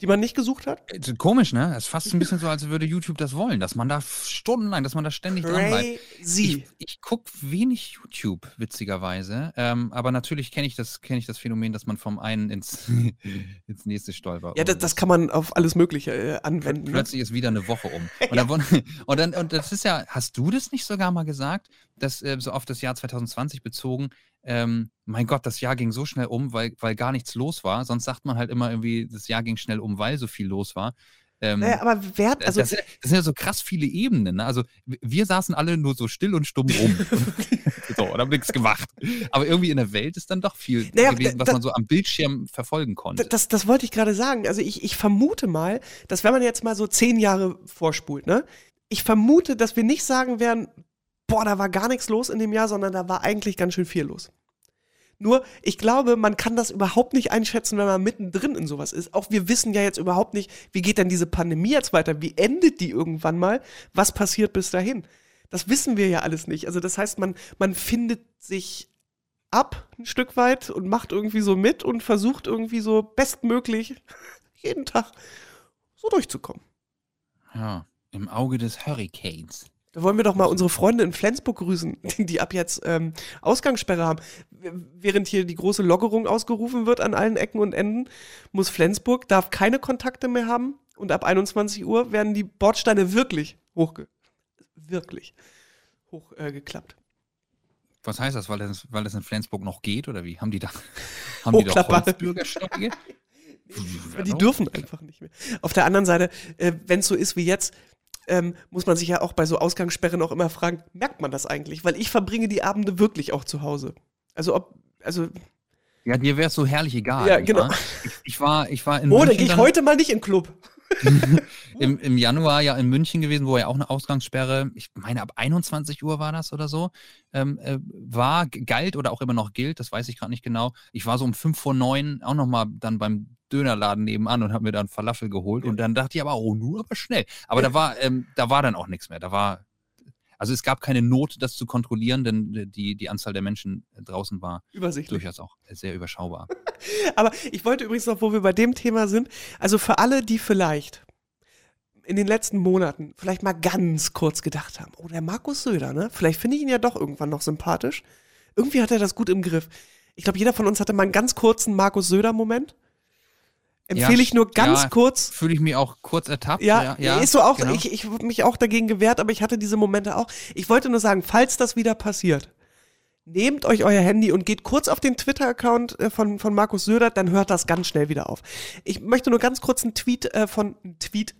die man nicht gesucht hat? Äh, Komisch, ne? Es ist fast ein bisschen so, als würde YouTube das wollen, dass man da stundenlang, dass man da ständig dran bleibt. Crazy. Ich, ich gucke wenig YouTube, witzigerweise. Ähm, aber natürlich kenne ich, das- kenn ich das Phänomen, dass man vom einen ins, ins nächste stolpert. Ja, das, das kann man auf alles Mögliche äh, anwenden. Ne? Plötzlich ist wieder eine Woche um. Und, dann, wurden- und, dann, und das ist ja, hast du das nicht sogar mal gesagt, dass äh, so auf das Jahr 2020 bezogen, ähm, mein Gott, das Jahr ging so schnell um, weil, weil gar nichts los war. Sonst sagt man halt immer irgendwie, das Jahr ging schnell um, weil so viel los war. Ähm, Naja, aber wer hat, also das, sind, das sind ja so krass viele Ebenen. Ne? Also wir saßen alle nur so still und stumm rum. so, und haben nichts gemacht. Aber irgendwie in der Welt ist dann doch viel Naja, gewesen, was da- man so am Bildschirm verfolgen konnte. Das, das wollte ich gerade sagen. Also ich, ich vermute mal, dass wenn man jetzt mal so zehn Jahre vorspult, ne? Ich vermute, dass wir nicht sagen werden, boah, da war gar nichts los in dem Jahr, sondern da war eigentlich ganz schön viel los. Nur, ich glaube, man kann das überhaupt nicht einschätzen, wenn man mittendrin in sowas ist. Auch wir wissen ja jetzt überhaupt nicht, wie geht denn diese Pandemie jetzt weiter? Wie endet die irgendwann mal? Was passiert bis dahin? Das wissen wir ja alles nicht. Also das heißt, man, man findet sich ab ein Stück weit und macht irgendwie so mit und versucht irgendwie so bestmöglich jeden Tag so durchzukommen. Ja, im Auge des Hurricanes. Da wollen wir doch mal unsere Freunde in Flensburg grüßen, die ab jetzt ähm, Ausgangssperre haben. Während hier die große Lockerung ausgerufen wird an allen Ecken und Enden, muss Flensburg, darf keine Kontakte mehr haben und ab 21 Uhr werden die Bordsteine wirklich hochge wirklich hochgeklappt. Äh, Was heißt das, weil das, weil das in Flensburg noch geht oder wie? Haben die da haben die doch Holzbürgersteige? die dürfen einfach nicht mehr. Auf der anderen Seite, äh, wenn es so ist wie jetzt, ähm, muss man sich ja auch bei so Ausgangssperren auch immer fragen, merkt man das eigentlich? Weil ich verbringe die Abende wirklich auch zu Hause. Also ob, also. Ja, dir wäre es so herrlich egal. Ja, genau. Ich, ich, war, ich war in. Oh, dann gehe ich heute mal nicht in Club. Im, Im Januar ja in München gewesen, wo ja auch eine Ausgangssperre, ich meine ab 21 Uhr war das oder so, ähm, äh, war, galt oder auch immer noch gilt, das weiß ich gerade nicht genau. Ich war so um 5 vor 9 auch nochmal dann beim Dönerladen nebenan und habe mir dann Falafel geholt und dann dachte ich aber, oh, nur aber schnell. Aber da war, ähm, da war dann auch nichts mehr. Da war, also es gab keine Not, das zu kontrollieren, denn die, die Anzahl der Menschen draußen war durchaus auch sehr überschaubar. Aber ich wollte übrigens noch, wo wir bei dem Thema sind, also für alle, die vielleicht in den letzten Monaten vielleicht mal ganz kurz gedacht haben, oh, der Markus Söder, ne? Vielleicht finde ich ihn ja doch irgendwann noch sympathisch. Irgendwie hat er das gut im Griff. Ich glaube, jeder von uns hatte mal einen ganz kurzen Markus Söder-Moment. Empfehle ja, ich nur ganz ja, kurz. Fühle ich mich auch kurz ertappt. Ja, ja, ist so auch. Genau. Ich, ich habe mich auch dagegen gewehrt, aber ich hatte diese Momente auch. Ich wollte nur sagen, falls das wieder passiert, nehmt euch euer Handy und geht kurz auf den Twitter-Account äh, von, von Markus Söder, dann hört das ganz schnell wieder auf. Ich möchte nur ganz kurz einen Tweet äh, von, Tweet,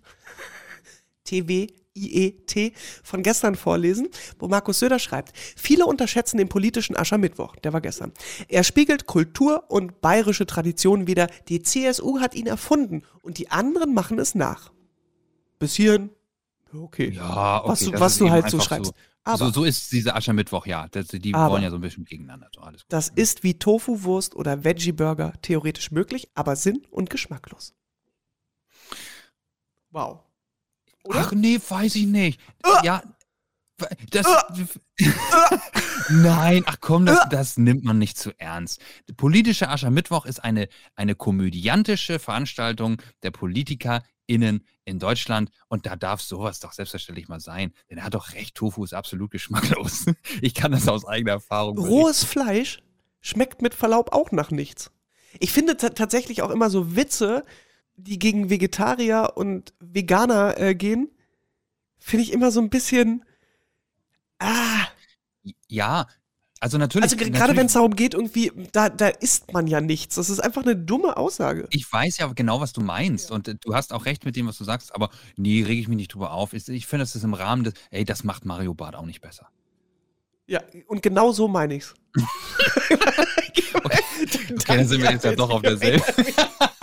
TW, IET von gestern vorlesen, wo Markus Söder schreibt, viele unterschätzen den politischen Aschermittwoch, der war gestern. Er spiegelt Kultur und bayerische Traditionen wider. Die CSU hat ihn erfunden und die anderen machen es nach. Bis hierhin, okay. Ja, okay. Was, du, was du halt so schreibst. So. Aber, so, so ist dieser Aschermittwoch, ja. Das, die aber, wollen ja so ein bisschen gegeneinander. So alles das ist wie Tofu-Wurst oder Veggie-Burger theoretisch möglich, aber sinn- und geschmacklos. Wow. Oder? Ach nee, weiß ich nicht. Uh, ja, das. Uh, Nein, ach komm, das, das, nimmt man nicht zu ernst. Politische Aschermittwoch ist eine, eine komödiantische Veranstaltung der PolitikerInnen in Deutschland und da darf sowas doch selbstverständlich mal sein. Denn er hat doch recht, Tofu ist absolut geschmacklos. Ich kann das aus eigener Erfahrung Rohes Fleisch schmeckt mit Verlaub auch nach nichts. Ich finde tatsächlich auch immer so Witze, die gegen Vegetarier und Veganer äh, gehen, finde ich immer so ein bisschen. Ah. Ja, also natürlich. Also gerade wenn es darum geht, irgendwie, da, da isst man ja nichts. Das ist einfach eine dumme Aussage. Ich weiß ja genau, was du meinst. Und äh, du hast auch recht mit dem, was du sagst, aber nee, rege ich mich nicht drüber auf. Ich, ich finde, das ist im Rahmen des, ey, das macht Mario Bart auch nicht besser. Ja, und genau so meine ich's. okay. okay, dann sind wir jetzt ja doch auf derselben.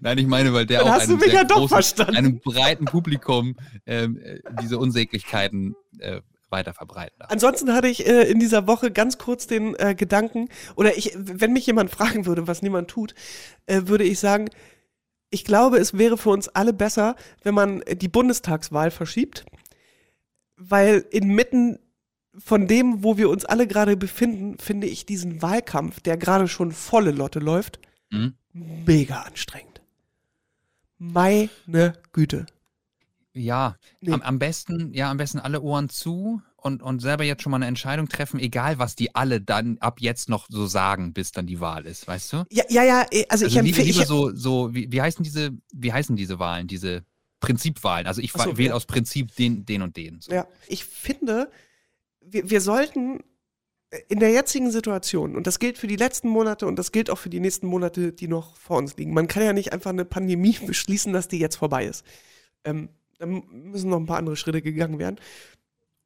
Nein, ich meine, weil der Dann auch einem, ja verstanden. einem breiten Publikum ähm, äh, diese Unsäglichkeiten äh, weiter verbreiten darf. Ansonsten hatte ich äh, in dieser Woche ganz kurz den äh, Gedanken, oder ich, wenn mich jemand fragen würde, was niemand tut, äh, würde ich sagen, ich glaube, es wäre für uns alle besser, wenn man die Bundestagswahl verschiebt, weil inmitten von dem, wo wir uns alle gerade befinden, finde ich diesen Wahlkampf, der gerade schon volle Lotte läuft, mhm mega anstrengend. Meine Güte. Ja, nee. am, am, besten, ja, am besten alle Ohren zu und, und selber jetzt schon mal eine Entscheidung treffen, egal was die alle dann ab jetzt noch so sagen, bis dann die Wahl ist, weißt du? Ja, ja, ja, also, also ich empfehle. Lieber so, so, wie, wie heißen diese, wie heißen diese Wahlen, diese Prinzipwahlen? Also ich so, wähle ja. aus Prinzip den, den und den. So. Ja, ich finde, wir, wir sollten in der jetzigen Situation, und das gilt für die letzten Monate und das gilt auch für die nächsten Monate, die noch vor uns liegen, man kann ja nicht einfach eine Pandemie beschließen, dass die jetzt vorbei ist. Ähm, da müssen noch ein paar andere Schritte gegangen werden.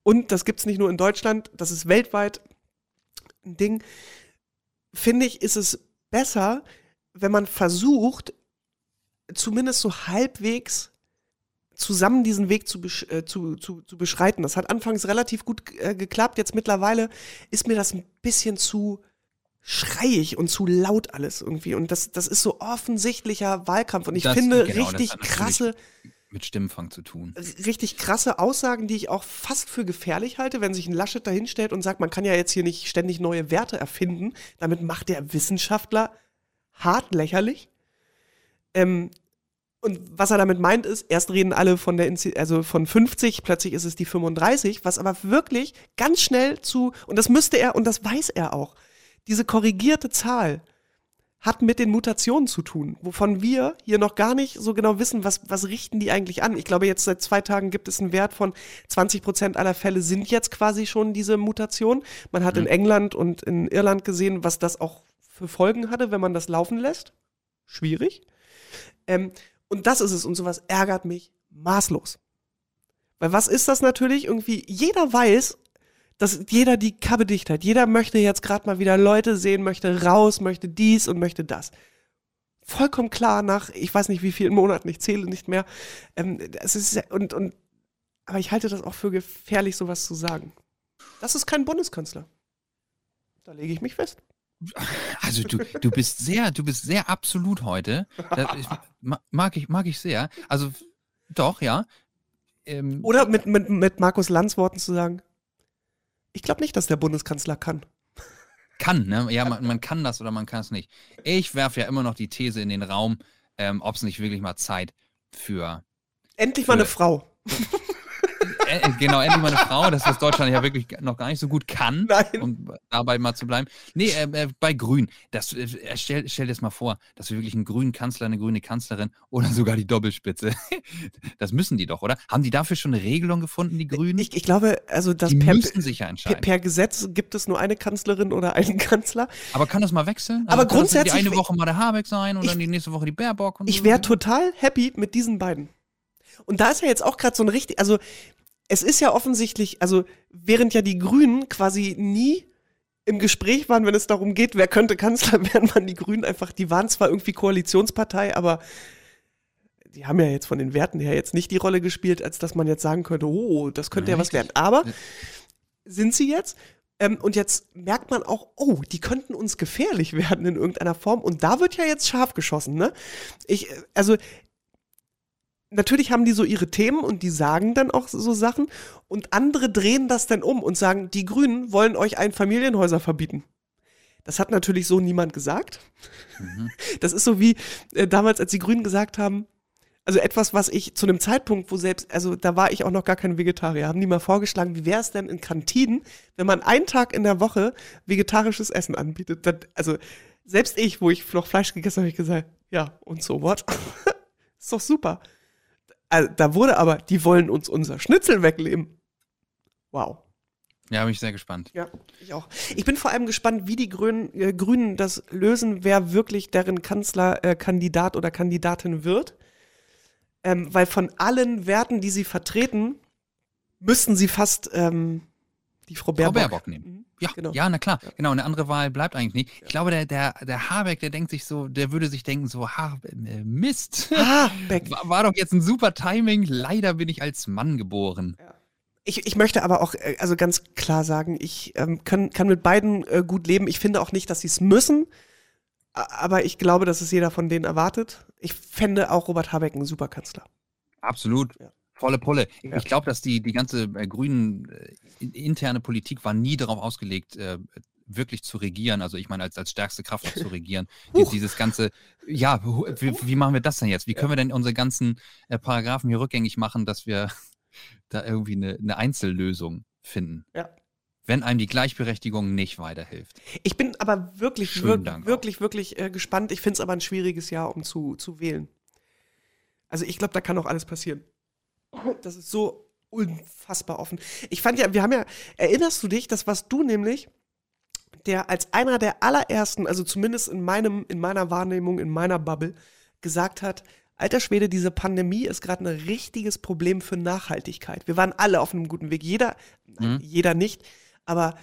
Und das gibt es nicht nur in Deutschland, das ist weltweit ein Ding. Finde ich, ist es besser, wenn man versucht, zumindest so halbwegs zusammen diesen Weg zu, äh, zu, zu, zu beschreiten. Das hat anfangs relativ gut äh, geklappt. Jetzt mittlerweile ist mir das ein bisschen zu schreiig und zu laut alles irgendwie. Und das, das ist so offensichtlicher Wahlkampf. Und ich das, finde genau, richtig krasse. mit Stimmenfang zu tun. Richtig krasse Aussagen, die ich auch fast für gefährlich halte, wenn sich ein Laschet dahinstellt und sagt, man kann ja jetzt hier nicht ständig neue Werte erfinden. Damit macht der Wissenschaftler hart lächerlich. Ähm, und was er damit meint ist, erst reden alle von der, Inzi also von 50, plötzlich ist es die 35, was aber wirklich ganz schnell zu, und das müsste er, und das weiß er auch, diese korrigierte Zahl hat mit den Mutationen zu tun, wovon wir hier noch gar nicht so genau wissen, was, was richten die eigentlich an. Ich glaube, jetzt seit zwei Tagen gibt es einen Wert von 20 Prozent aller Fälle sind jetzt quasi schon diese Mutation. Man hat mhm. in England und in Irland gesehen, was das auch für Folgen hatte, wenn man das laufen lässt. Schwierig. Ähm, und das ist es und sowas ärgert mich maßlos. Weil was ist das natürlich? Irgendwie, jeder weiß, dass jeder die Kappe dicht hat. Jeder möchte jetzt gerade mal wieder Leute sehen, möchte raus, möchte dies und möchte das. Vollkommen klar nach, ich weiß nicht wie vielen Monaten, ich zähle nicht mehr. Ähm, es ist, und, und, aber ich halte das auch für gefährlich, sowas zu sagen. Das ist kein Bundeskanzler. Da lege ich mich fest. Also du, du bist sehr, du bist sehr absolut heute. Das, ich, mag ich, mag ich sehr. Also doch, ja. Ähm, Oder mit, mit, mit Markus Lanz Worten zu sagen, ich glaube nicht, dass der Bundeskanzler kann. Kann, ne? Ja, man, man kann das oder man kann es nicht. Ich werfe ja immer noch die These in den Raum, ähm, ob es nicht wirklich mal Zeit für. Endlich für, mal eine Frau. Äh, äh, genau, endlich mal eine Frau, das was Deutschland ja wirklich noch gar nicht so gut kann, Nein. um dabei mal zu bleiben. Nee, äh, äh, bei Grün, das, äh, stell, stell dir das mal vor, dass wir wirklich einen grünen Kanzler, eine grüne Kanzlerin oder sogar die Doppelspitze. das müssen die doch, oder? Haben die dafür schon eine Regelung gefunden, die Grünen? Ich, ich glaube, also das die per, müssen sich ja entscheiden. Per, per, Gesetz gibt es nur eine Kanzlerin oder einen Kanzler. Aber kann das mal wechseln? Also Aber grundsätzlich. die eine Woche mal der Habeck sein und ich, dann die nächste Woche die Baerbock. ich wäre total happy mit diesen beiden. Und da ist ja jetzt auch gerade so ein richtig, also es ist ja offensichtlich, also während ja die Grünen quasi nie im Gespräch waren, wenn es darum geht, wer könnte Kanzler werden, waren die Grünen einfach, die waren zwar irgendwie Koalitionspartei, aber die haben ja jetzt von den Werten her jetzt nicht die Rolle gespielt, als dass man jetzt sagen könnte, oh, das könnte ja, ja was werden. Aber sind sie jetzt? Ähm, und jetzt merkt man auch, oh, die könnten uns gefährlich werden in irgendeiner Form. Und da wird ja jetzt scharf geschossen, ne? Ich, also natürlich haben die so ihre Themen und die sagen dann auch so Sachen und andere drehen das dann um und sagen, die Grünen wollen euch Einfamilienhäuser verbieten. Das hat natürlich so niemand gesagt. Mhm. Das ist so wie äh, damals, als die Grünen gesagt haben, also etwas, was ich zu einem Zeitpunkt, wo selbst, also da war ich auch noch gar kein Vegetarier, haben die mal vorgeschlagen, wie wäre es denn in Kantinen, wenn man einen Tag in der Woche vegetarisches Essen anbietet. Das, also selbst ich, wo ich noch Fleisch gegessen habe, habe ich gesagt, ja, und so what? ist doch super. Also, da wurde aber, die wollen uns unser Schnitzel wegnehmen. Wow. Ja, bin ich sehr gespannt. Ja, ich auch. Ich bin vor allem gespannt, wie die Grünen, äh, Grünen das lösen, wer wirklich deren Kanzlerkandidat äh, oder Kandidatin wird. Ähm, weil von allen Werten, die sie vertreten, müssten sie fast ähm, die Frau Baerbock, Frau Baerbock nehmen. Mhm. Ja, genau. ja, na klar. Ja. Genau, eine andere Wahl bleibt eigentlich nicht. Ich glaube, der, der, der Habeck, der denkt sich so, der würde sich denken so, ha, äh, Mist. Habeck. War, war, doch jetzt ein super Timing. Leider bin ich als Mann geboren. Ja. Ich, ich möchte aber auch äh, also ganz klar sagen, ich ähm, kann, kann mit beiden äh, gut leben. Ich finde auch nicht, dass sie es müssen. Aber ich glaube, dass es jeder von denen erwartet. Ich fände auch Robert Habeck ein super Kanzler. Absolut. Ja. Volle Pulle. Ja. Ich glaube, dass die, die ganze äh, grünen äh, interne Politik war nie darauf ausgelegt, äh, wirklich zu regieren. Also ich meine, als, als stärkste Kraft zu regieren. Jetzt dieses ganze, ja, wie, wie, machen wir das denn jetzt? Wie können wir denn unsere ganzen äh, Paragraphen hier rückgängig machen, dass wir da irgendwie eine, eine Einzellösung finden? Ja wenn einem die Gleichberechtigung nicht weiterhilft. Ich bin aber wirklich, wir wirklich, wirklich äh, gespannt. Ich finde es aber ein schwieriges Jahr, um zu, zu wählen. Also ich glaube, da kann auch alles passieren. Das ist so unfassbar offen. Ich fand ja, wir haben ja, erinnerst du dich, das warst du nämlich, der als einer der allerersten, also zumindest in meinem, in meiner Wahrnehmung, in meiner Bubble, gesagt hat, alter Schwede, diese Pandemie ist gerade ein richtiges Problem für Nachhaltigkeit. Wir waren alle auf einem guten Weg. Jeder, mhm. jeder nicht, aber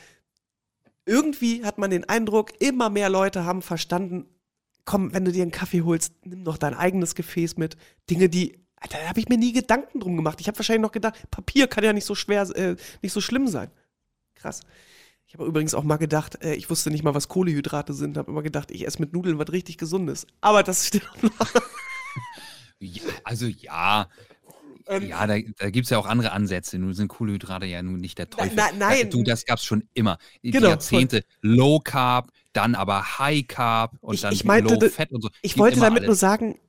irgendwie hat man den Eindruck, immer mehr Leute haben verstanden, komm, wenn du dir einen Kaffee holst, nimm doch dein eigenes Gefäß mit. Dinge, die da habe ich mir nie Gedanken drum gemacht. Ich habe wahrscheinlich noch gedacht, Papier kann ja nicht so schwer, äh, nicht so schlimm sein. Krass. Ich habe übrigens auch mal gedacht, äh, ich wusste nicht mal, was Kohlehydrate sind, habe immer gedacht, ich esse mit Nudeln was richtig Gesundes. Aber das steht ja, Also ja, Ähm, ja, da, da gibt es ja auch andere Ansätze. Nun sind Kohlenhydrate ja nun nicht der Teufel. na- nein. Du, das gab es schon immer. Die Genau, Jahrzehnte. Low Carb, dann aber High Carb und Ich- dann ich meinte, Low Fat und so. Ich Gibt wollte damit nur alles. sagen,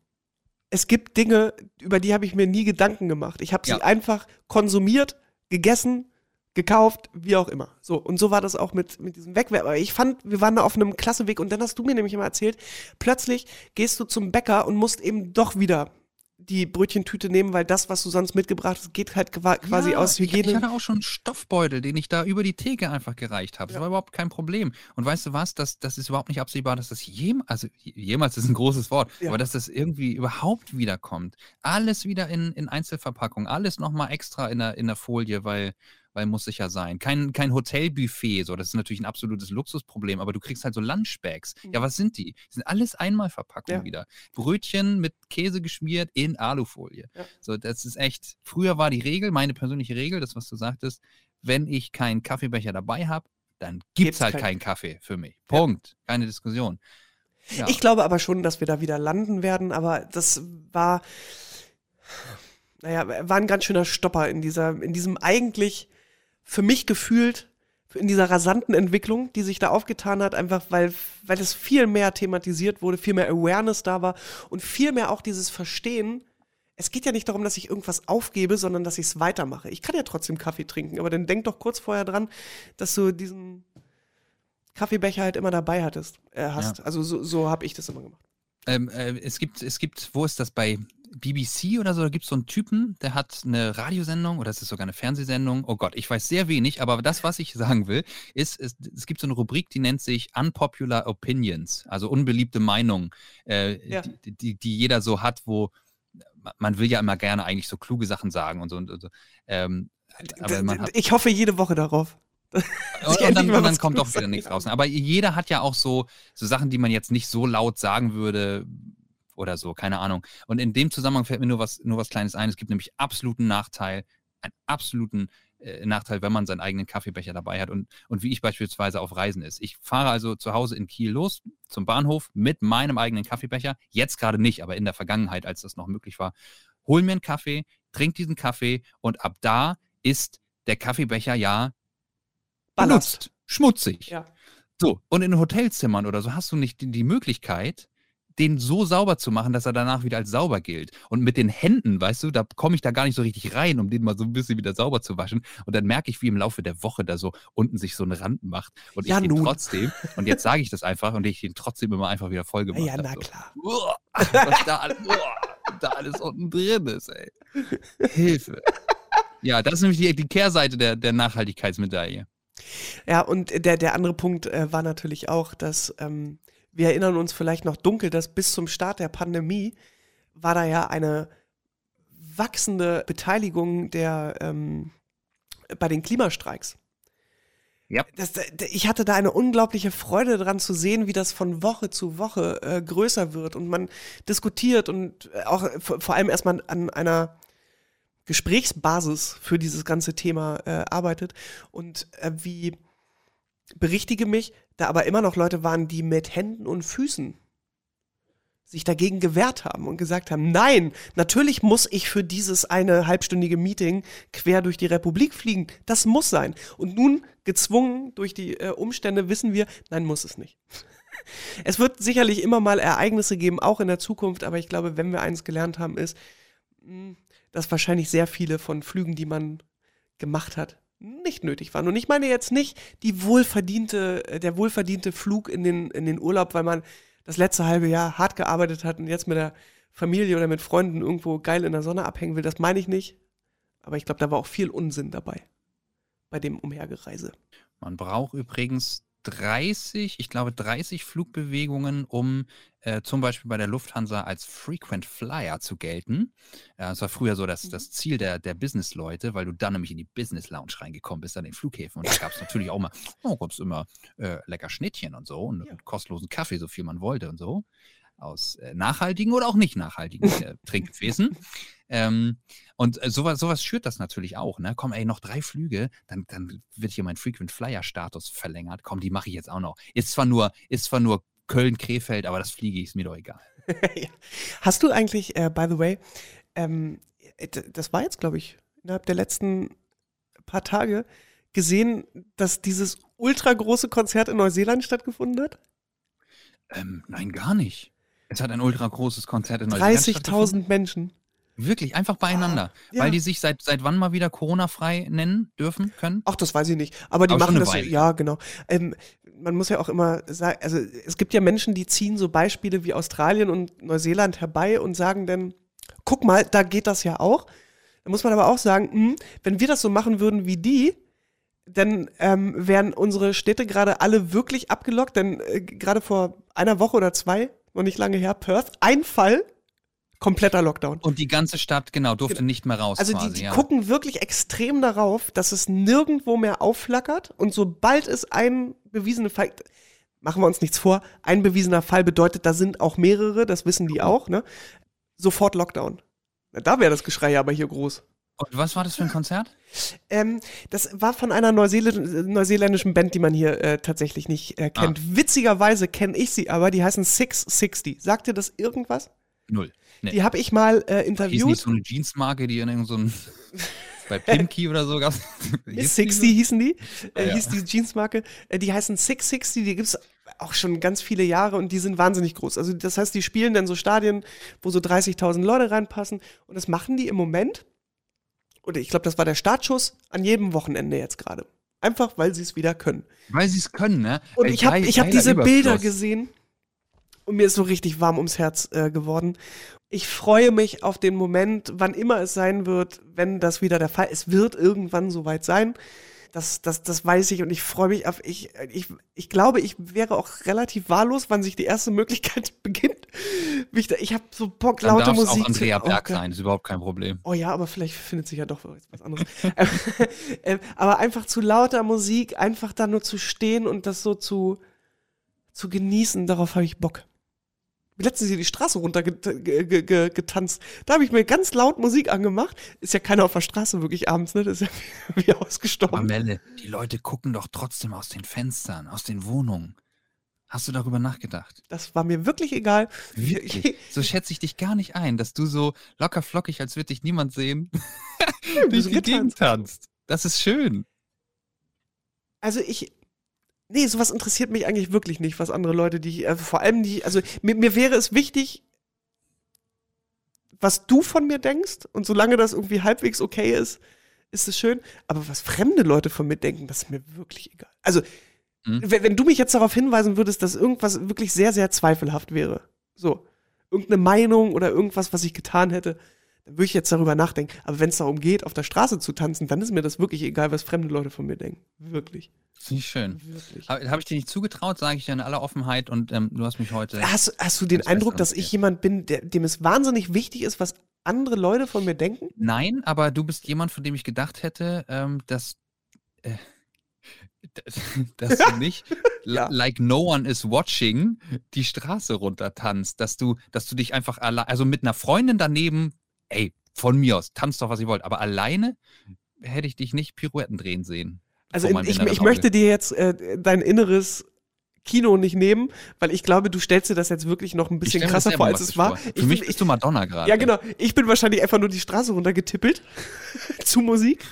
es gibt Dinge, über die habe ich mir nie Gedanken gemacht. Ich habe sie Ja. einfach konsumiert, gegessen, gekauft, wie auch immer. So, und so war das auch mit, mit diesem Wegwerfen. Aber ich fand, wir waren da auf einem klasse Weg und dann hast du mir nämlich immer erzählt, plötzlich gehst du zum Bäcker und musst eben doch wieder die Brötchentüte nehmen, weil das, was du sonst mitgebracht hast, geht halt qua- quasi ja, aus Ich, ich Hygiene. hatte auch schon einen Stoffbeutel, den ich da über die Theke einfach gereicht habe. Das Ja. war überhaupt kein Problem. Und weißt du was? Das, das ist überhaupt nicht absehbar, dass das jemals, also jemals ist ein großes Wort, Ja. aber dass das irgendwie überhaupt wiederkommt. Alles wieder in, in Einzelverpackung, alles nochmal extra in der, in der Folie, weil, weil muss sicher sein. Kein, kein Hotelbuffet, so, das ist natürlich ein absolutes Luxusproblem, aber du kriegst halt so Lunchbags. Ja, was sind die? Das sind alles Einmalverpackungen Ja. wieder. Brötchen mit Käse geschmiert in Alufolie. Ja. So, das ist echt. Früher war die Regel, meine persönliche Regel, das, was du sagtest, wenn ich keinen Kaffeebecher dabei habe, dann gibt es halt keinen. keinen Kaffee für mich. Punkt. Keine Diskussion. Ja. Ich glaube aber schon, dass wir da wieder landen werden, aber das war, naja, war ein ganz schöner Stopper in dieser, in diesem eigentlich für mich gefühlt, in dieser rasanten Entwicklung, die sich da aufgetan hat, einfach weil, weil es viel mehr thematisiert wurde, viel mehr Awareness da war und viel mehr auch dieses Verstehen. Es geht ja nicht darum, dass ich irgendwas aufgebe, sondern dass ich es weitermache. Ich kann ja trotzdem Kaffee trinken, aber dann denk doch kurz vorher dran, dass du diesen Kaffeebecher halt immer dabei hattest, äh, hast. Also so, so habe ich das immer gemacht. Ähm, äh, es gibt, es gibt, wo ist das bei BBC oder so? Da gibt es so einen Typen, der hat eine Radiosendung oder es ist sogar eine Fernsehsendung. Oh Gott, ich weiß sehr wenig, aber das, was ich sagen will, ist, es, es gibt so eine Rubrik, die nennt sich Unpopular Opinions, also unbeliebte Meinungen, äh, Ja. die, die, die jeder so hat, wo man will ja immer gerne eigentlich so kluge Sachen sagen und so. Und, und so. Ähm, aber man hat, ich hoffe jede Woche darauf. und, und dann, und dann kommt doch wieder nichts raus. Aber jeder hat ja auch so, so Sachen, die man jetzt nicht so laut sagen würde oder so, keine Ahnung. Und in dem Zusammenhang fällt mir nur was, nur was Kleines ein. Es gibt nämlich absoluten Nachteil, einen absoluten äh, Nachteil, wenn man seinen eigenen Kaffeebecher dabei hat und, und wie ich beispielsweise auf Reisen ist. Ich fahre also zu Hause in Kiel los zum Bahnhof mit meinem eigenen Kaffeebecher. Jetzt gerade nicht, aber in der Vergangenheit, als das noch möglich war, hol mir einen Kaffee, trink diesen Kaffee und ab da ist der Kaffeebecher ja benutzt, schmutzig. Ja. So, und in Hotelzimmern oder so hast du nicht die, die Möglichkeit, den so sauber zu machen, dass er danach wieder als sauber gilt. Und mit den Händen, weißt du, da komme ich da gar nicht so richtig rein, um den mal so ein bisschen wieder sauber zu waschen. Und dann merke ich, wie im Laufe der Woche da so unten sich so ein Rand macht. Und Ja, ich den nun. trotzdem, und jetzt sage ich das einfach, und ich den trotzdem immer einfach wieder voll gemacht Ja, na so. klar. Uah, was da, alles- uah, da alles unten drin ist, ey. Hilfe. Ja, das ist nämlich die, die Kehrseite der, der Nachhaltigkeitsmedaille. Ja, und der, der andere Punkt äh, war natürlich auch, dass ähm, wir erinnern uns vielleicht noch dunkel, dass bis zum Start der Pandemie war da ja eine wachsende Beteiligung der ähm, bei den Klimastreiks. Ja. Das, ich hatte da eine unglaubliche Freude dran zu sehen, wie das von Woche zu Woche äh, größer wird und man diskutiert und äh, auch vor vor allem erstmal an einer Gesprächsbasis für dieses ganze Thema äh, arbeitet und äh, wie berichtige mich, da aber immer noch Leute waren, die mit Händen und Füßen sich dagegen gewehrt haben und gesagt haben, nein, natürlich muss ich für dieses eine halbstündige Meeting quer durch die Republik fliegen. Das muss sein. Und nun, gezwungen durch die äh, Umstände, wissen wir, nein, muss es nicht. Es wird sicherlich immer mal Ereignisse geben, auch in der Zukunft, aber ich glaube, wenn wir eins gelernt haben, ist, mh, dass wahrscheinlich sehr viele von Flügen, die man gemacht hat, nicht nötig waren. Und ich meine jetzt nicht die wohlverdiente, äh, der wohlverdiente Flug in den, in den Urlaub, weil man das letzte halbe Jahr hart gearbeitet hat und jetzt mit der Familie oder mit Freunden irgendwo geil in der Sonne abhängen will. Das meine ich nicht. Aber ich glaube, da war auch viel Unsinn dabei. Bei dem Umhergereise. Man braucht übrigens 30, ich glaube 30 Flugbewegungen, um äh, zum Beispiel bei der Lufthansa als Frequent Flyer zu gelten. Äh, das war früher so das, das Ziel der, der Business-Leute, weil du dann nämlich in die Business Lounge reingekommen bist an den Flughäfen. Und da gab es natürlich auch mal, oh, gab's immer äh, lecker Schnittchen und so und Ja. kostenlosen Kaffee, so viel man wollte und so. Aus äh, nachhaltigen oder auch nicht nachhaltigen äh, Trinkgefäßen. Ähm, und äh, sowas, sowas schürt das natürlich auch. Ne? Komm, ey, noch drei Flüge, dann, dann wird hier mein Frequent Flyer-Status verlängert. Komm, die mache ich jetzt auch noch. Ist zwar nur, ist zwar nur Köln-Krefeld, aber das fliege ich, ist mir doch egal. Hast du eigentlich, äh, by the way, ähm, äh, das war jetzt, glaube ich, innerhalb der letzten paar Tage gesehen, dass dieses ultra große Konzert in Neuseeland stattgefunden hat? Ähm, nein, gar nicht. Es hat ein ultra großes Konzert in Neuseeland 30.000 Menschen. Wirklich, einfach beieinander. Ah, ja. Weil die sich seit, seit wann mal wieder Corona-frei nennen dürfen, können? Ach, das weiß ich nicht. Aber die Aber machen das, Weile. ja, genau. Ähm, man muss ja auch immer sagen, also es gibt ja Menschen, die ziehen so Beispiele wie Australien und Neuseeland herbei und sagen dann, guck mal, da geht das ja auch. Da muss man aber auch sagen, hm, wenn wir das so machen würden wie die, dann ähm, wären unsere Städte gerade alle wirklich abgelockt, denn äh, gerade vor einer Woche oder zwei, noch nicht lange her, Perth, ein Fall, kompletter Lockdown. Und die ganze Stadt, genau, durfte nicht mehr raus Also die, quasi, die ja. gucken wirklich extrem darauf, dass es nirgendwo mehr aufflackert und sobald es ein bewiesener Fall, machen wir uns nichts vor, ein bewiesener Fall bedeutet, da sind auch mehrere, das wissen die auch, ne? Sofort Lockdown. Da wäre das Geschrei aber hier groß. Und was war das für ein Konzert? Ähm, das war von einer Neuseeländ neuseeländischen Band, die man hier äh, tatsächlich nicht äh, kennt. Ah. Witzigerweise kenne ich sie aber, die heißen 660. Sagt dir das irgendwas? Null. Nee. Die habe ich mal äh, Hieß nicht interviewt. so eine Jeansmarke, die in irgendeinem so bei Pimki oder so gab Miss 60 hießen die, äh, Ja. hieß die Jeansmarke. Äh, die heißen 660, die gibt's auch schon ganz viele Jahre und die sind wahnsinnig groß. Also das heißt, die spielen dann so Stadien, wo so 30.000 Leute reinpassen und das machen die im Moment. Oder ich glaube, das war der Startschuss an jedem Wochenende jetzt gerade. Einfach, weil sie es wieder können. Weil sie es können, ne? Und Ey, ich habe hab diese Bilder gesehen und mir ist so richtig warm ums Herz äh, geworden. Ich freue mich auf den Moment, wann immer es sein wird, wenn das wieder der Fall ist. Es wird irgendwann soweit sein. Das, das, das weiß ich und ich freue mich auf. Ich, ich, ich glaube, ich wäre auch relativ wahllos, wann sich die erste Möglichkeit beginnt. Mich da- Ich habe so Bock, Dann laute Musik. auch Andrea Berg oh Gott. sein, ist überhaupt kein Problem. Oh ja, aber vielleicht findet sich ja doch was anderes. Ähm, aber einfach zu lauter Musik, einfach da nur zu stehen und das so zu, zu genießen, darauf habe ich Bock. Letztens hier die Straße runter get ge ge ge getanzt. Da habe ich mir ganz laut Musik angemacht. Ist ja keiner auf der Straße wirklich abends, ne? Das ist ja wie, wie Aber ausgestorben. Melle, die Leute gucken doch trotzdem aus den Fenstern, aus den Wohnungen. Hast du darüber nachgedacht? Das war mir wirklich egal. Wirklich? So schätze ich dich gar nicht ein, dass du so locker flockig, als würde dich niemand sehen, wir durch die Gegend tanzt. Das ist schön. Also ich. Nee, sowas interessiert mich eigentlich wirklich nicht, was andere Leute, die, äh, vor allem die, also mir, mir wäre es wichtig, was du von mir denkst und solange das irgendwie halbwegs okay ist, ist es schön. Aber was fremde Leute von mir denken, das ist mir wirklich egal. Also, Mhm. wenn, wenn du mich jetzt darauf hinweisen würdest, dass irgendwas wirklich sehr, sehr zweifelhaft wäre, so, irgendeine Meinung oder irgendwas, was ich getan hätte, dann würde ich jetzt darüber nachdenken. Aber wenn es darum geht, auf der Straße zu tanzen, dann ist mir das wirklich egal, was fremde Leute von mir denken. Wirklich. Das finde ich schön. Habe hab ich dir nicht zugetraut, sage ich dir in aller Offenheit und ähm, du hast mich heute. Hast, hast du den Eindruck, dass ich jemand bin, der, dem es wahnsinnig wichtig ist, was andere Leute von mir denken? Nein, aber du bist jemand, von dem ich gedacht hätte, ähm, dass, äh, dass du nicht Ja. like no one is watching die Straße runter tanzt, dass du, dass du dich einfach allein, also mit einer Freundin daneben, ey, von mir aus, tanzt doch, was ihr wollt, aber alleine hätte ich dich nicht Pirouetten drehen sehen. Also ich, ich möchte dir jetzt äh, dein inneres Kino nicht nehmen, weil ich glaube, du stellst dir das jetzt wirklich noch ein bisschen krasser vor, als es war. vor. Ich Für mich find- bist du Madonna gerade. Ja, genau. Ich bin wahrscheinlich einfach nur die Straße runtergetippelt zu Musik.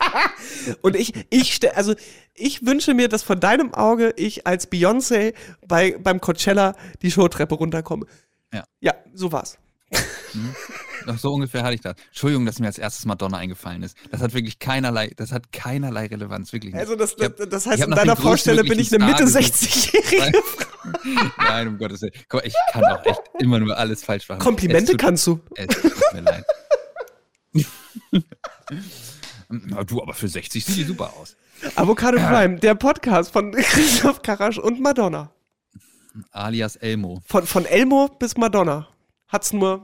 Und ich, ich, also ich wünsche mir, dass von deinem Auge ich als Beyoncé bei, beim Coachella die Showtreppe runterkomme. Ja. Ja, so war's. Doch, so ungefähr hatte ich das. Entschuldigung, dass mir als erstes Madonna eingefallen ist. Das hat wirklich keinerlei, das hat keinerlei Relevanz, wirklich nicht. Also das, hab- das, heißt, in deiner Vorstellung bin ich eine Mitte größtmöglichen Star 60-Jährige. Nein, um Gottes Willen. Guck mal, ich kann auch echt immer nur alles falsch machen. Komplimente tut- kannst du. Es tut mir leid. Na, du, aber für 60 sieht die super aus. Avocado Prime, der Podcast von Christoph Karasch und Madonna. Alias Elmo. Von, von Elmo bis Madonna hat's nur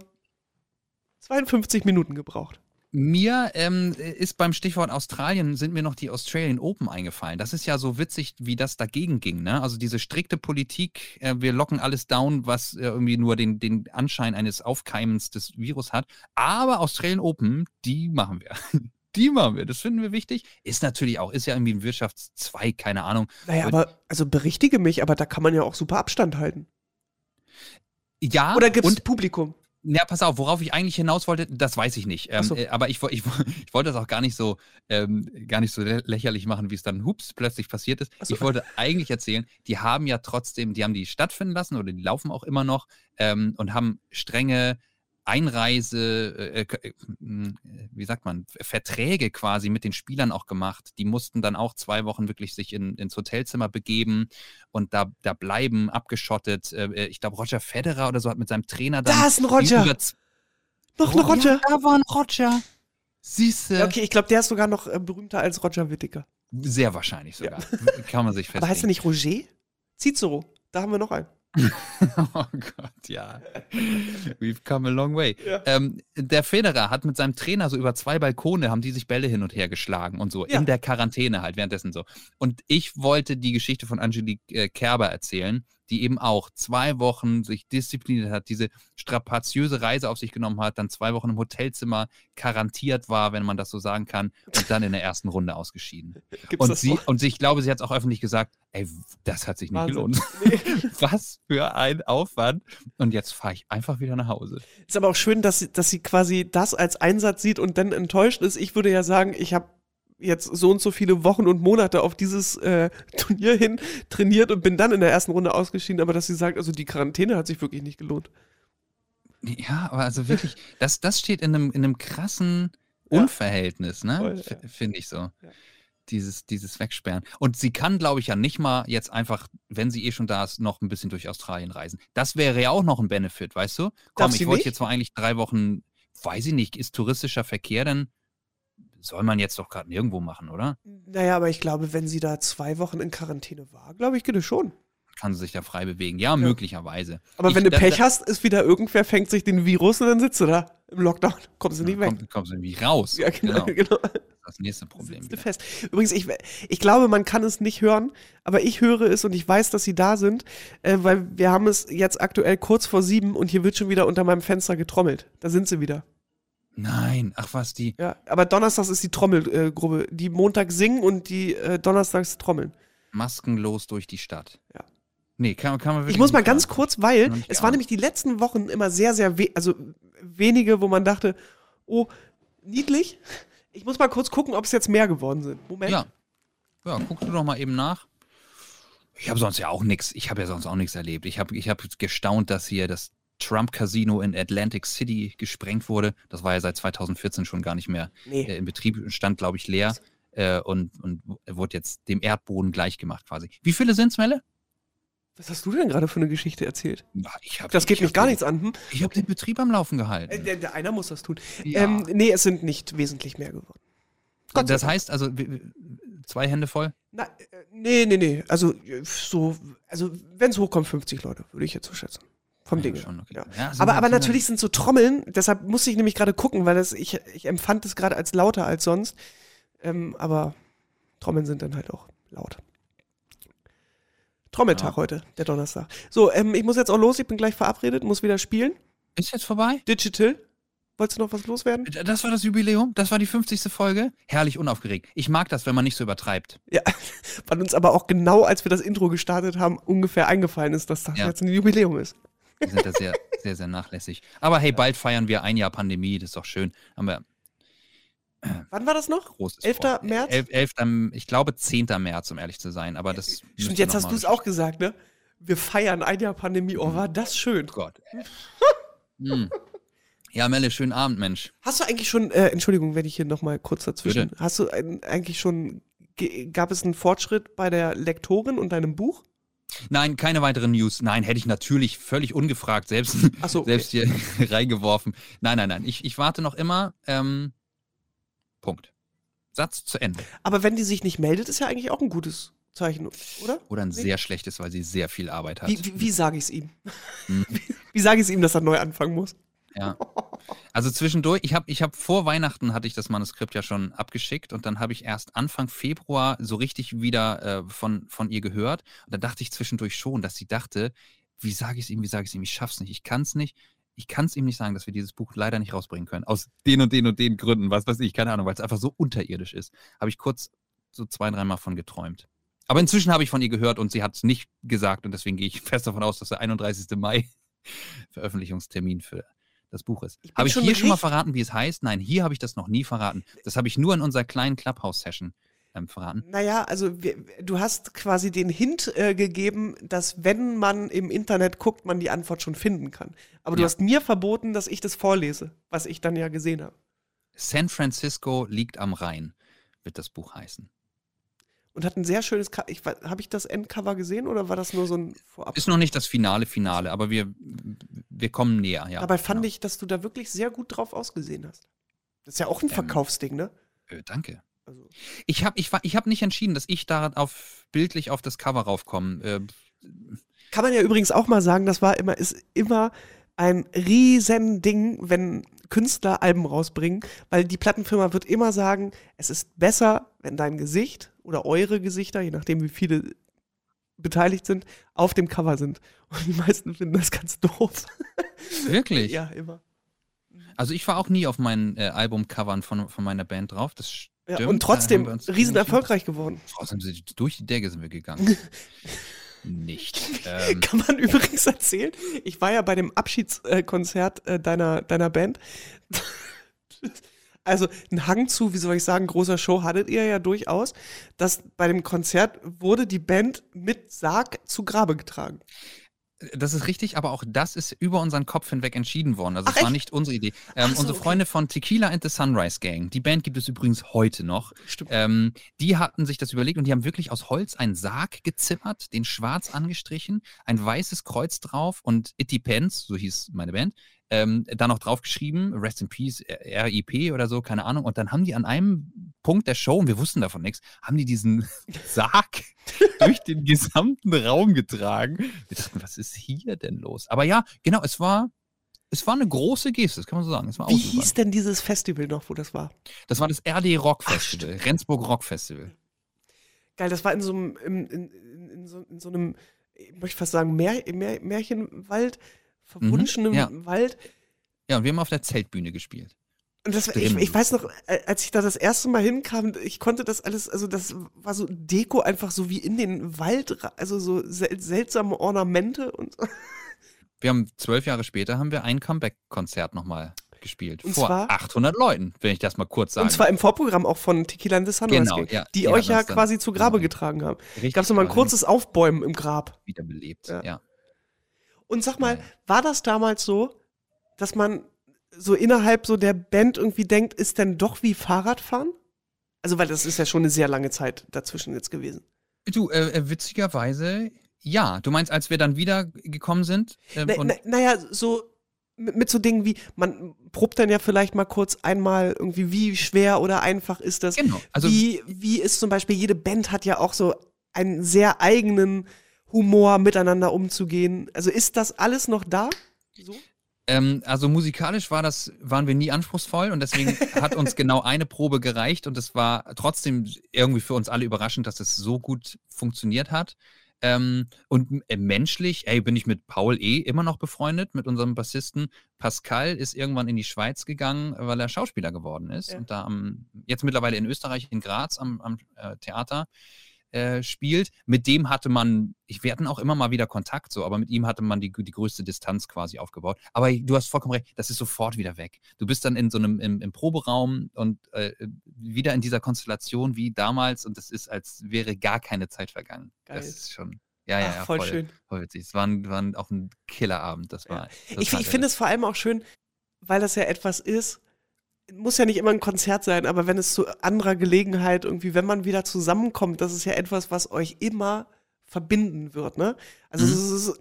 52 Minuten gebraucht. Mir ähm, ist beim Stichwort Australien sind mir noch die Australian Open eingefallen. Das ist ja so witzig, wie das dagegen ging. Ne? Also diese strikte Politik, äh, wir locken alles down, was äh, irgendwie nur den, den Anschein eines Aufkeimens des Virus hat. Aber Australian Open, die machen wir. Die machen wir. Das finden wir wichtig. Ist natürlich auch, ist ja irgendwie ein Wirtschaftszweig, keine Ahnung. Naja, Und- aber, also berichtige mich, aber da kann man ja auch super Abstand halten. Ja, Oder gibt's und Publikum? Ja, pass auf, worauf ich eigentlich hinaus wollte, das weiß ich nicht. Ähm, so. äh, aber ich, ich, ich wollte das auch gar nicht so, ähm, gar nicht so lä- lächerlich machen, wie es dann hups plötzlich passiert ist. So. Ich wollte eigentlich erzählen, die haben ja trotzdem, die haben die stattfinden lassen oder die laufen auch immer noch ähm, und haben strenge Einreise, äh, äh, äh, wie sagt man, Verträge quasi mit den Spielern auch gemacht. Die mussten dann auch zwei Wochen wirklich sich in, ins Hotelzimmer begeben und da, da bleiben, abgeschottet. Äh, äh, ich glaube, Roger Federer oder so hat mit seinem Trainer dann Da ist ein Roger. Noch ein Roger. Ja, da war ein Roger. Siehste. Ja, okay, ich glaube, der ist sogar noch äh, berühmter als Roger Whittaker. Sehr wahrscheinlich sogar. Kann man sich festlegen. Aber heißt er nicht Roger? Cicero. Da haben wir noch einen. Oh Gott, ja. We've come a long way. Ja. Ähm, der Federer hat mit seinem Trainer so über zwei Balkone, haben die sich Bälle hin und her geschlagen und so, Ja. in der Quarantäne halt, währenddessen so. Und ich wollte die Geschichte von Angelique äh, Kerber erzählen, die eben auch zwei Wochen sich diszipliniert hat, diese strapaziöse Reise auf sich genommen hat, dann zwei Wochen im Hotelzimmer garantiert war, wenn man das so sagen kann, und dann in der ersten Runde ausgeschieden. Gibt's Und sie, und ich glaube, sie hat es auch öffentlich gesagt, ey, das hat sich nicht Wahnsinn. gelohnt. Was für ein Aufwand. Und jetzt fahre ich einfach wieder nach Hause. Ist aber auch schön, dass sie, dass sie quasi das als Einsatz sieht und dann enttäuscht ist. Ich würde ja sagen, ich habe jetzt so und so viele Wochen und Monate auf dieses äh, Turnier hin trainiert und bin dann in der ersten Runde ausgeschieden. Aber dass sie sagt, also die Quarantäne hat sich wirklich nicht gelohnt. Ja, aber also wirklich, das, das steht in einem, in einem krassen Ja. Unverhältnis, ne? Voll, F- ja. Finde ich so. Dieses, dieses Wegsperren. Und sie kann, glaube ich, ja nicht mal jetzt einfach, wenn sie eh schon da ist, noch ein bisschen durch Australien reisen. Das wäre ja auch noch ein Benefit, weißt du? Komm, Darf ich wollte jetzt zwar eigentlich drei Wochen, weiß ich nicht, ist touristischer Verkehr denn, soll man jetzt doch gerade nirgendwo machen, oder? Naja, aber ich glaube, wenn sie da zwei Wochen in Quarantäne war, glaube ich, geht es schon. Kann sie sich da frei bewegen? Ja, möglicherweise. Aber Ich- wenn du Pech da- hast, ist wieder irgendwer, fängt sich den Virus und dann sitzt du da im Lockdown. Kommst du nicht weg. Komm, kommst du irgendwie raus. Ja, genau, genau. genau. Das ist das nächste Problem. Sitzt fest. Übrigens, ich, ich glaube, man kann es nicht hören, aber ich höre es und ich weiß, dass sie da sind, äh, weil wir haben es jetzt aktuell kurz vor sieben und hier wird schon wieder unter meinem Fenster getrommelt. Da sind sie wieder. Nein, ach was, die. Ja, aber donnerstags ist die Trommelgruppe, die Montag singen und die äh, donnerstags trommeln. maskenlos durch die Stadt. Ja. Nee, kann, kann man wirklich Ich muss mal ganz kurz, weil es waren nämlich die letzten Wochen immer sehr, sehr, we also wenige, wo man dachte, oh, niedlich. Ich muss mal kurz gucken, ob es jetzt mehr geworden sind. Moment. Ja. Ja, guck du doch mal eben nach. Ich habe sonst ja auch nichts. Ich habe ja sonst auch nichts erlebt. Ich habe ich hab gestaunt, dass hier das Trump Casino in Atlantic City gesprengt wurde. Das war ja seit 2014 schon gar nicht mehr Nee. äh, in Betrieb, stand, glaube ich, leer äh, und, und wurde jetzt dem Erdboden gleichgemacht quasi. Wie viele sind's, Melle? Was hast du denn gerade für eine Geschichte erzählt? Ich hab, Das geht ich mich gar den- nichts an. Hm? Ich habe den Betrieb am Laufen Äh, gehalten. der, der einer muss das tun. Ja. Ähm, nee, es sind nicht wesentlich mehr geworden. Gott das heißt also, zwei Hände voll? Na, äh, nee, nee, nee. Also, äh, so, also wenn es hochkommt, 50 Leute, würde ich jetzt so schätzen. Vom Ding. schon, okay. Ja. Ja, aber aber natürlich sind so Trommeln, deshalb musste ich nämlich gerade gucken, weil das, ich, ich empfand es gerade als lauter als sonst. Ähm, aber Trommeln sind dann halt auch laut. Trommeltag Ja. heute, der Donnerstag. So, ähm, ich muss jetzt auch los, ich bin gleich verabredet, muss wieder spielen. Ist jetzt vorbei? Digital. Wolltest du noch was loswerden? Das war das Jubiläum? Das war die 50. Folge? Herrlich unaufgeregt. Ich mag das, wenn man nicht so übertreibt. Ja, weil uns aber auch genau, als wir das Intro gestartet haben, ungefähr eingefallen ist, dass das Ja. jetzt ein Jubiläum ist. Wir sind da sehr, sehr, sehr nachlässig. Aber hey, bald feiern wir ein Jahr Pandemie, das ist doch schön. Haben wir Wann war das noch? großes 11. vor. März? Elf, 11. ich glaube 10. März, um ehrlich zu sein. Aber das Stimmt, jetzt hast du es auch gesagt, ne? Wir feiern ein Jahr Pandemie. Oh, war das schön. Oh Gott. hm. Ja, Melle, schönen Abend, Mensch. Hast du eigentlich schon, äh, Entschuldigung, wenn ich hier nochmal kurz dazwischen, Bitte. hast du ein, eigentlich schon, gab es einen Fortschritt bei der Lektorin und deinem Buch? Nein, keine weiteren News. Nein, hätte ich natürlich völlig ungefragt selbst, so, okay. selbst hier reingeworfen. Nein, nein, nein. Ich, ich warte noch immer. Ähm, Punkt. Satz zu Ende. Aber wenn die sich nicht meldet, ist ja eigentlich auch ein gutes Zeichen, oder? Oder ein Nee. sehr schlechtes, weil sie sehr viel Arbeit hat. Wie, wie, wie sage ich es ihm? Hm. Wie, wie sage ich es ihm, dass er neu anfangen muss? Ja. Also zwischendurch, ich habe ich hab vor Weihnachten hatte ich das Manuskript ja schon abgeschickt und dann habe ich erst Anfang Februar so richtig wieder äh, von, von ihr gehört. Und da dachte ich zwischendurch schon, dass sie dachte, wie sage ich es ihm, wie sage ich es ihm, ich schaff's nicht, ich kann es nicht. Ich kann es ihm nicht sagen, dass wir dieses Buch leider nicht rausbringen können. Aus den und den und den Gründen, was weiß ich, keine Ahnung, weil es einfach so unterirdisch ist. Habe ich kurz so zwei, dreimal von geträumt. Aber inzwischen habe ich von ihr gehört und sie hat es nicht gesagt und deswegen gehe ich fest davon aus, dass der 31. Mai Veröffentlichungstermin für das Buch ist. Habe ich hier schon mal verraten, wie es heißt? Nein, hier habe ich das noch nie verraten. Das habe ich nur in unserer kleinen Clubhouse-Session ähm, verraten. Naja, also wir, du hast quasi den Hint äh, gegeben, dass wenn man im Internet guckt, man die Antwort schon finden kann. Aber du Ja. hast mir verboten, dass ich das vorlese, was ich dann ja gesehen habe. San Francisco liegt am Rhein, wird das Buch heißen. Und hat ein sehr schönes Cover. Habe ich das Endcover gesehen oder war das nur so ein Vorab? Ist noch nicht das finale Finale, aber wir, wir kommen näher, ja. Dabei fand genau. ich, dass du da wirklich sehr gut drauf ausgesehen hast. Das ist ja auch ein Ähm, Verkaufsding, ne? Äh, danke. Also, Ich habe ich, war- ich hab nicht entschieden, dass ich da auf, bildlich auf das Cover raufkomme. Äh, kann man ja übrigens auch mal sagen, das war immer, ist immer ein riesen Ding, wenn Künstler Alben rausbringen, weil die Plattenfirma wird immer sagen, es ist besser, wenn dein Gesicht oder eure Gesichter, je nachdem wie viele beteiligt sind, auf dem Cover sind. Und die meisten finden das ganz doof. wirklich? Ja, immer. Also ich war auch nie auf meinen äh, Albumcovern von, von meiner Band drauf. Das Ja, stimmt. und da trotzdem riesen erfolgreich geworden. Trotzdem sind wir durch die Decke sind wir gegangen. nicht. Ähm, Kann man übrigens erzählen. Ich war ja bei dem Abschiedskonzert äh, deiner, deiner Band. Also ein Hang zu, wie soll ich sagen, großer Show hattet ihr ja durchaus, dass bei dem Konzert wurde die Band mit Sarg zu Grabe getragen. Das ist richtig, aber auch das ist über unseren Kopf hinweg entschieden worden. Also Ach, es war echt? nicht unsere Idee. Ähm, so, unsere okay. Freunde von Tequila and the Sunrise Gang, die Band gibt es übrigens heute noch. Stimmt. Ähm, die hatten sich das überlegt und die haben wirklich aus Holz einen Sarg gezimmert, den schwarz angestrichen, ein weißes Kreuz drauf und It Depends, so hieß meine Band, ähm, da noch draufgeschrieben, Rest in Peace, RIP oder so, keine Ahnung. Und dann haben die an einem Punkt der Show, und wir wussten davon nichts, haben die diesen Sarg durch den gesamten Raum getragen. Wir dachten, was ist hier denn los? Aber ja, genau, es war, es war eine große Geste, das kann man so sagen. Wie hieß denn dieses Festival noch, wo das war? Das war das RD Rock Ach, Festival, Rendsburg Rock Festival. Geil, das war in so einem, in, in, in, in, so, in so einem, ich möchte fast sagen, Mär, Mär, Märchenwald, verwunschenem Mhm, ja. Wald. Ja, und wir haben auf der Zeltbühne gespielt. Das, ich, ich weiß noch, äh, als ich da das erste Mal hinkam, ich konnte das alles, also das war so Deko einfach so wie in den Wald, also so sel seltsame Ornamente und Wir haben zwölf Jahre später haben wir ein Comeback-Konzert nochmal gespielt. Und vor zwar? 800 Leuten, wenn ich das mal kurz sage. und zwar im Vorprogramm auch von Tequila and the Sunrise Genau, Gang, ja, die, die euch ja quasi zu Grabe genau. getragen haben. Richtig, Gab es nochmal ein kurzes Aufbäumen im Grab. wiederbelebt. Ja. Ja. Und sag mal, war das damals so, dass man so innerhalb so der Band irgendwie denkt, ist denn doch wie Fahrradfahren? Also, weil das ist ja schon eine sehr lange Zeit dazwischen jetzt gewesen. Du, äh, äh, witzigerweise, ja. Du meinst, als wir dann wieder gekommen sind? ähm, Na, na, naja, so mit, mit so Dingen wie, man probt dann ja vielleicht mal kurz einmal irgendwie, wie schwer oder einfach ist das. genau. Also, wie, wie ist zum Beispiel, jede Band hat ja auch so einen sehr eigenen Humor, miteinander umzugehen. Also ist das alles noch da? So? Ähm, also musikalisch war das, waren wir nie anspruchsvoll und deswegen hat uns genau eine Probe gereicht und es war trotzdem irgendwie für uns alle überraschend, dass es so gut funktioniert hat. Ähm, und äh, menschlich, ey, bin ich mit Paul E. immer noch befreundet, mit unserem Bassisten. Pascal ist irgendwann in die Schweiz gegangen, weil er Schauspieler geworden ist Ja. und da am, jetzt mittlerweile in Österreich, in Graz am, am äh, Theater äh, spielt. Mit dem hatte man, ich, wir hatten auch immer mal wieder Kontakt, so, aber mit ihm hatte man die, die größte Distanz quasi aufgebaut. Aber du hast vollkommen recht, das ist sofort wieder weg. Du bist dann in so einem im, im Proberaum und äh, wieder in dieser Konstellation wie damals und das ist, als wäre gar keine Zeit vergangen. Geil. Das ist schon. Ja, ja, Ach, ja, voll schön. Voll witzig. Es war, war auch ein Killerabend. Das war. Ich, ich finde es vor allem auch schön, weil das ja etwas ist, muss ja nicht immer ein Konzert sein, aber wenn es zu anderer Gelegenheit irgendwie, wenn man wieder zusammenkommt, das ist ja etwas, was euch immer verbinden wird, ne? Also Mhm. es ist,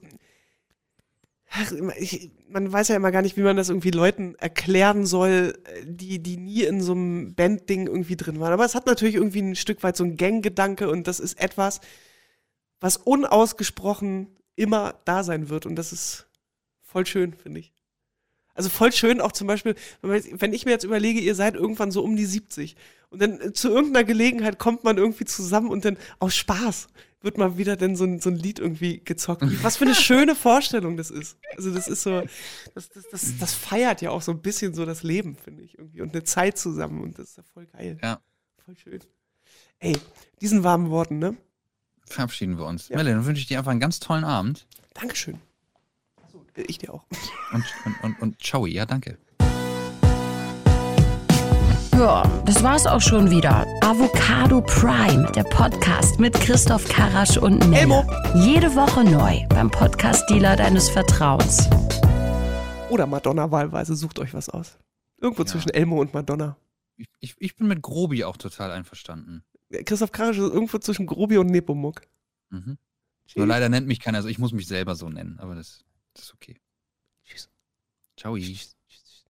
ach, ich, man weiß ja immer gar nicht, wie man das irgendwie Leuten erklären soll, die, die nie in so einem Bandding irgendwie drin waren. Aber es hat natürlich irgendwie ein Stück weit so ein Ganggedanke und das ist etwas, was unausgesprochen immer da sein wird und das ist voll schön, finde ich. Also voll schön auch zum Beispiel, wenn, ich mir jetzt überlege, ihr seid irgendwann so um die 70 und dann äh, zu irgendeiner Gelegenheit kommt man irgendwie zusammen und dann aus Spaß wird mal wieder dann so ein, so ein Lied irgendwie gezockt. Was für eine schöne Vorstellung das ist. Also das ist so, das, das, das, das feiert ja auch so ein bisschen so das Leben, finde ich irgendwie und eine Zeit zusammen und das ist ja voll geil. Ja. Voll schön. Ey, diesen warmen Worten, ne? Verabschieden wir uns. Ja. Melle, dann wünsche ich dir einfach einen ganz tollen Abend. Dankeschön. Ich dir auch. Und, und, und, und ciao, ja, danke. Ja, das war's auch schon wieder. Avocado Prime, der Podcast mit Christoph Karasch und Melle. Elmo. Jede Woche neu beim Podcast-Dealer deines Vertrauens. Oder Madonna wahlweise, sucht euch was aus. Irgendwo Ja. zwischen Elmo und Madonna. Ich, ich, ich bin mit Grobi auch total einverstanden. Christoph Karasch ist irgendwo zwischen Grobi und Nepomuk. Mhm. Nur leider nennt mich keiner, also ich muss mich selber so nennen, aber das, das ist okay. Tschüss. Ciao.